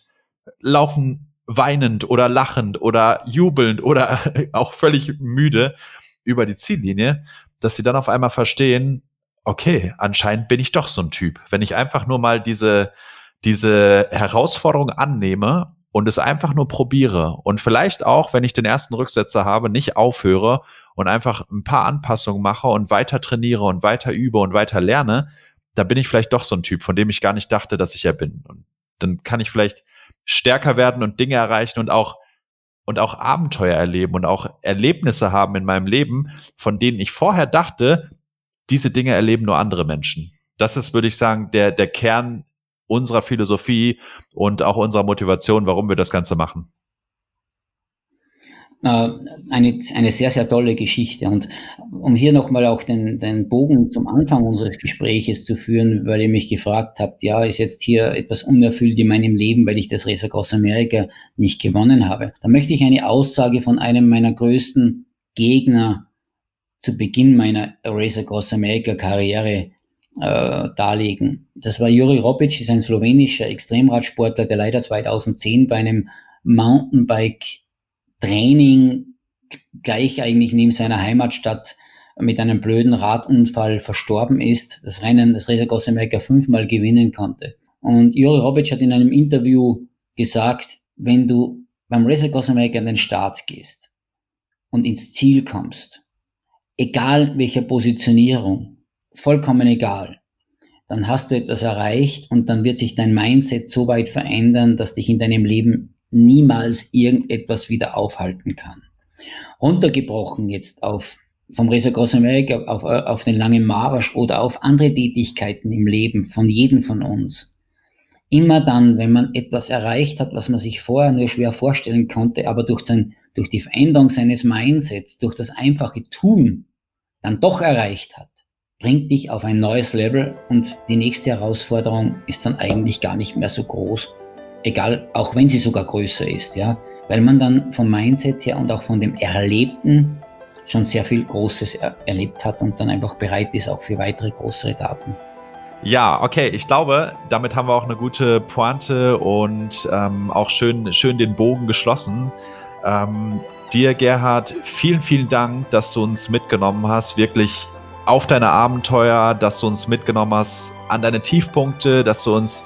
laufen weinend oder lachend oder jubelnd oder auch völlig müde über die Ziellinie, dass sie dann auf einmal verstehen, okay, anscheinend bin ich doch so ein Typ. Wenn ich einfach nur mal diese, diese Herausforderung annehme und es einfach nur probiere und vielleicht auch, wenn ich den ersten Rücksetzer habe, nicht aufhöre und einfach ein paar Anpassungen mache und weiter trainiere und weiter übe und weiter lerne, da bin ich vielleicht doch so ein Typ, von dem ich gar nicht dachte, dass ich ja bin. Und dann kann ich vielleicht stärker werden und Dinge erreichen und auch und auch Abenteuer erleben und auch Erlebnisse haben in meinem Leben, von denen ich vorher dachte, diese Dinge erleben nur andere Menschen. Das ist, würde ich sagen, der, der Kern unserer Philosophie und auch unserer Motivation, warum wir das Ganze machen. Äh, eine, eine sehr, sehr tolle Geschichte. Und um hier nochmal auch den, den Bogen zum Anfang unseres Gespräches zu führen, weil ihr mich gefragt habt, ja, ist jetzt hier etwas unerfüllt in meinem Leben, weil ich das Race Across America nicht gewonnen habe. Da möchte ich eine Aussage von einem meiner größten Gegner zu Beginn meiner Race Across America Karriere äh, darlegen. Das war Juri Robic, ist ein slowenischer Extremradsportler, der leider 2010 bei einem Mountainbike Training gleich eigentlich neben seiner Heimatstadt mit einem blöden Radunfall verstorben ist, das Rennen, das Race Across America fünfmal gewinnen konnte. Und Juri Robic hat in einem Interview gesagt, wenn du beim Race Across America an den Start gehst und ins Ziel kommst, egal welcher Positionierung, vollkommen egal, dann hast du etwas erreicht und dann wird sich dein Mindset so weit verändern, dass dich in deinem Leben niemals irgendetwas wieder aufhalten kann. Runtergebrochen jetzt auf vom Resa Cross America auf, auf den langen Marsch oder auf andere Tätigkeiten im Leben von jedem von uns. Immer dann, wenn man etwas erreicht hat, was man sich vorher nur schwer vorstellen konnte, aber durch, sein, durch die Veränderung seines Mindsets, durch das einfache Tun, dann doch erreicht hat, bringt dich auf ein neues Level und die nächste Herausforderung ist dann eigentlich gar nicht mehr so groß egal, auch wenn sie sogar größer ist, ja, weil man dann vom Mindset her und auch von dem Erlebten schon sehr viel Großes er erlebt hat und dann einfach bereit ist auch für weitere größere Daten. Ja, okay, ich glaube, damit haben wir auch eine gute Pointe und ähm, auch schön, schön den Bogen geschlossen. Ähm, dir, Gerhard, vielen, vielen Dank, dass du uns mitgenommen hast, wirklich auf deine Abenteuer, dass du uns mitgenommen hast an deine Tiefpunkte, dass du uns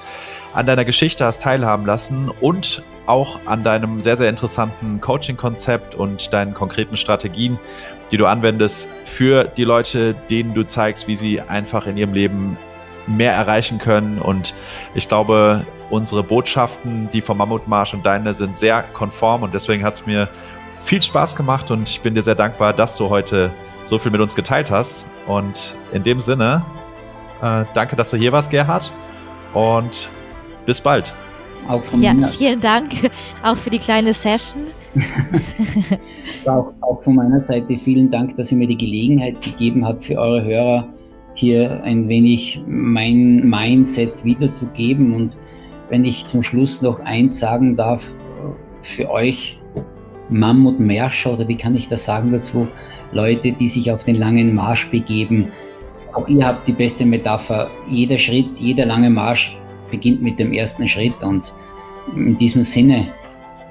an deiner Geschichte hast teilhaben lassen und auch an deinem sehr, sehr interessanten Coaching-Konzept und deinen konkreten Strategien, die du anwendest für die Leute, denen du zeigst, wie sie einfach in ihrem Leben mehr erreichen können. Und ich glaube, unsere Botschaften, die vom Mammutmarsch und deine, sind sehr konform und deswegen hat es mir viel Spaß gemacht und ich bin dir sehr dankbar, dass du heute so viel mit uns geteilt hast. Und in dem Sinne, äh, danke, dass du hier warst, Gerhard. Und bis bald. Auch von ja, meiner vielen Dank auch für die kleine Session. auch, auch, von meiner Seite vielen Dank, dass ihr mir die Gelegenheit gegeben habt, für eure Hörer hier ein wenig mein Mindset wiederzugeben. Und wenn ich zum Schluss noch eins sagen darf, für euch Mammutmärscher, oder wie kann ich das sagen dazu, Leute, die sich auf den langen Marsch begeben, auch ihr habt die beste Metapher. Jeder Schritt, jeder lange Marsch beginnt mit dem ersten Schritt und in diesem Sinne,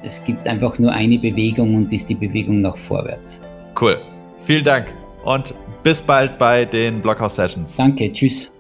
es gibt einfach nur eine Bewegung und ist die Bewegung nach vorwärts. Cool. Vielen Dank und bis bald bei den Blockhouse Sessions. Danke, tschüss.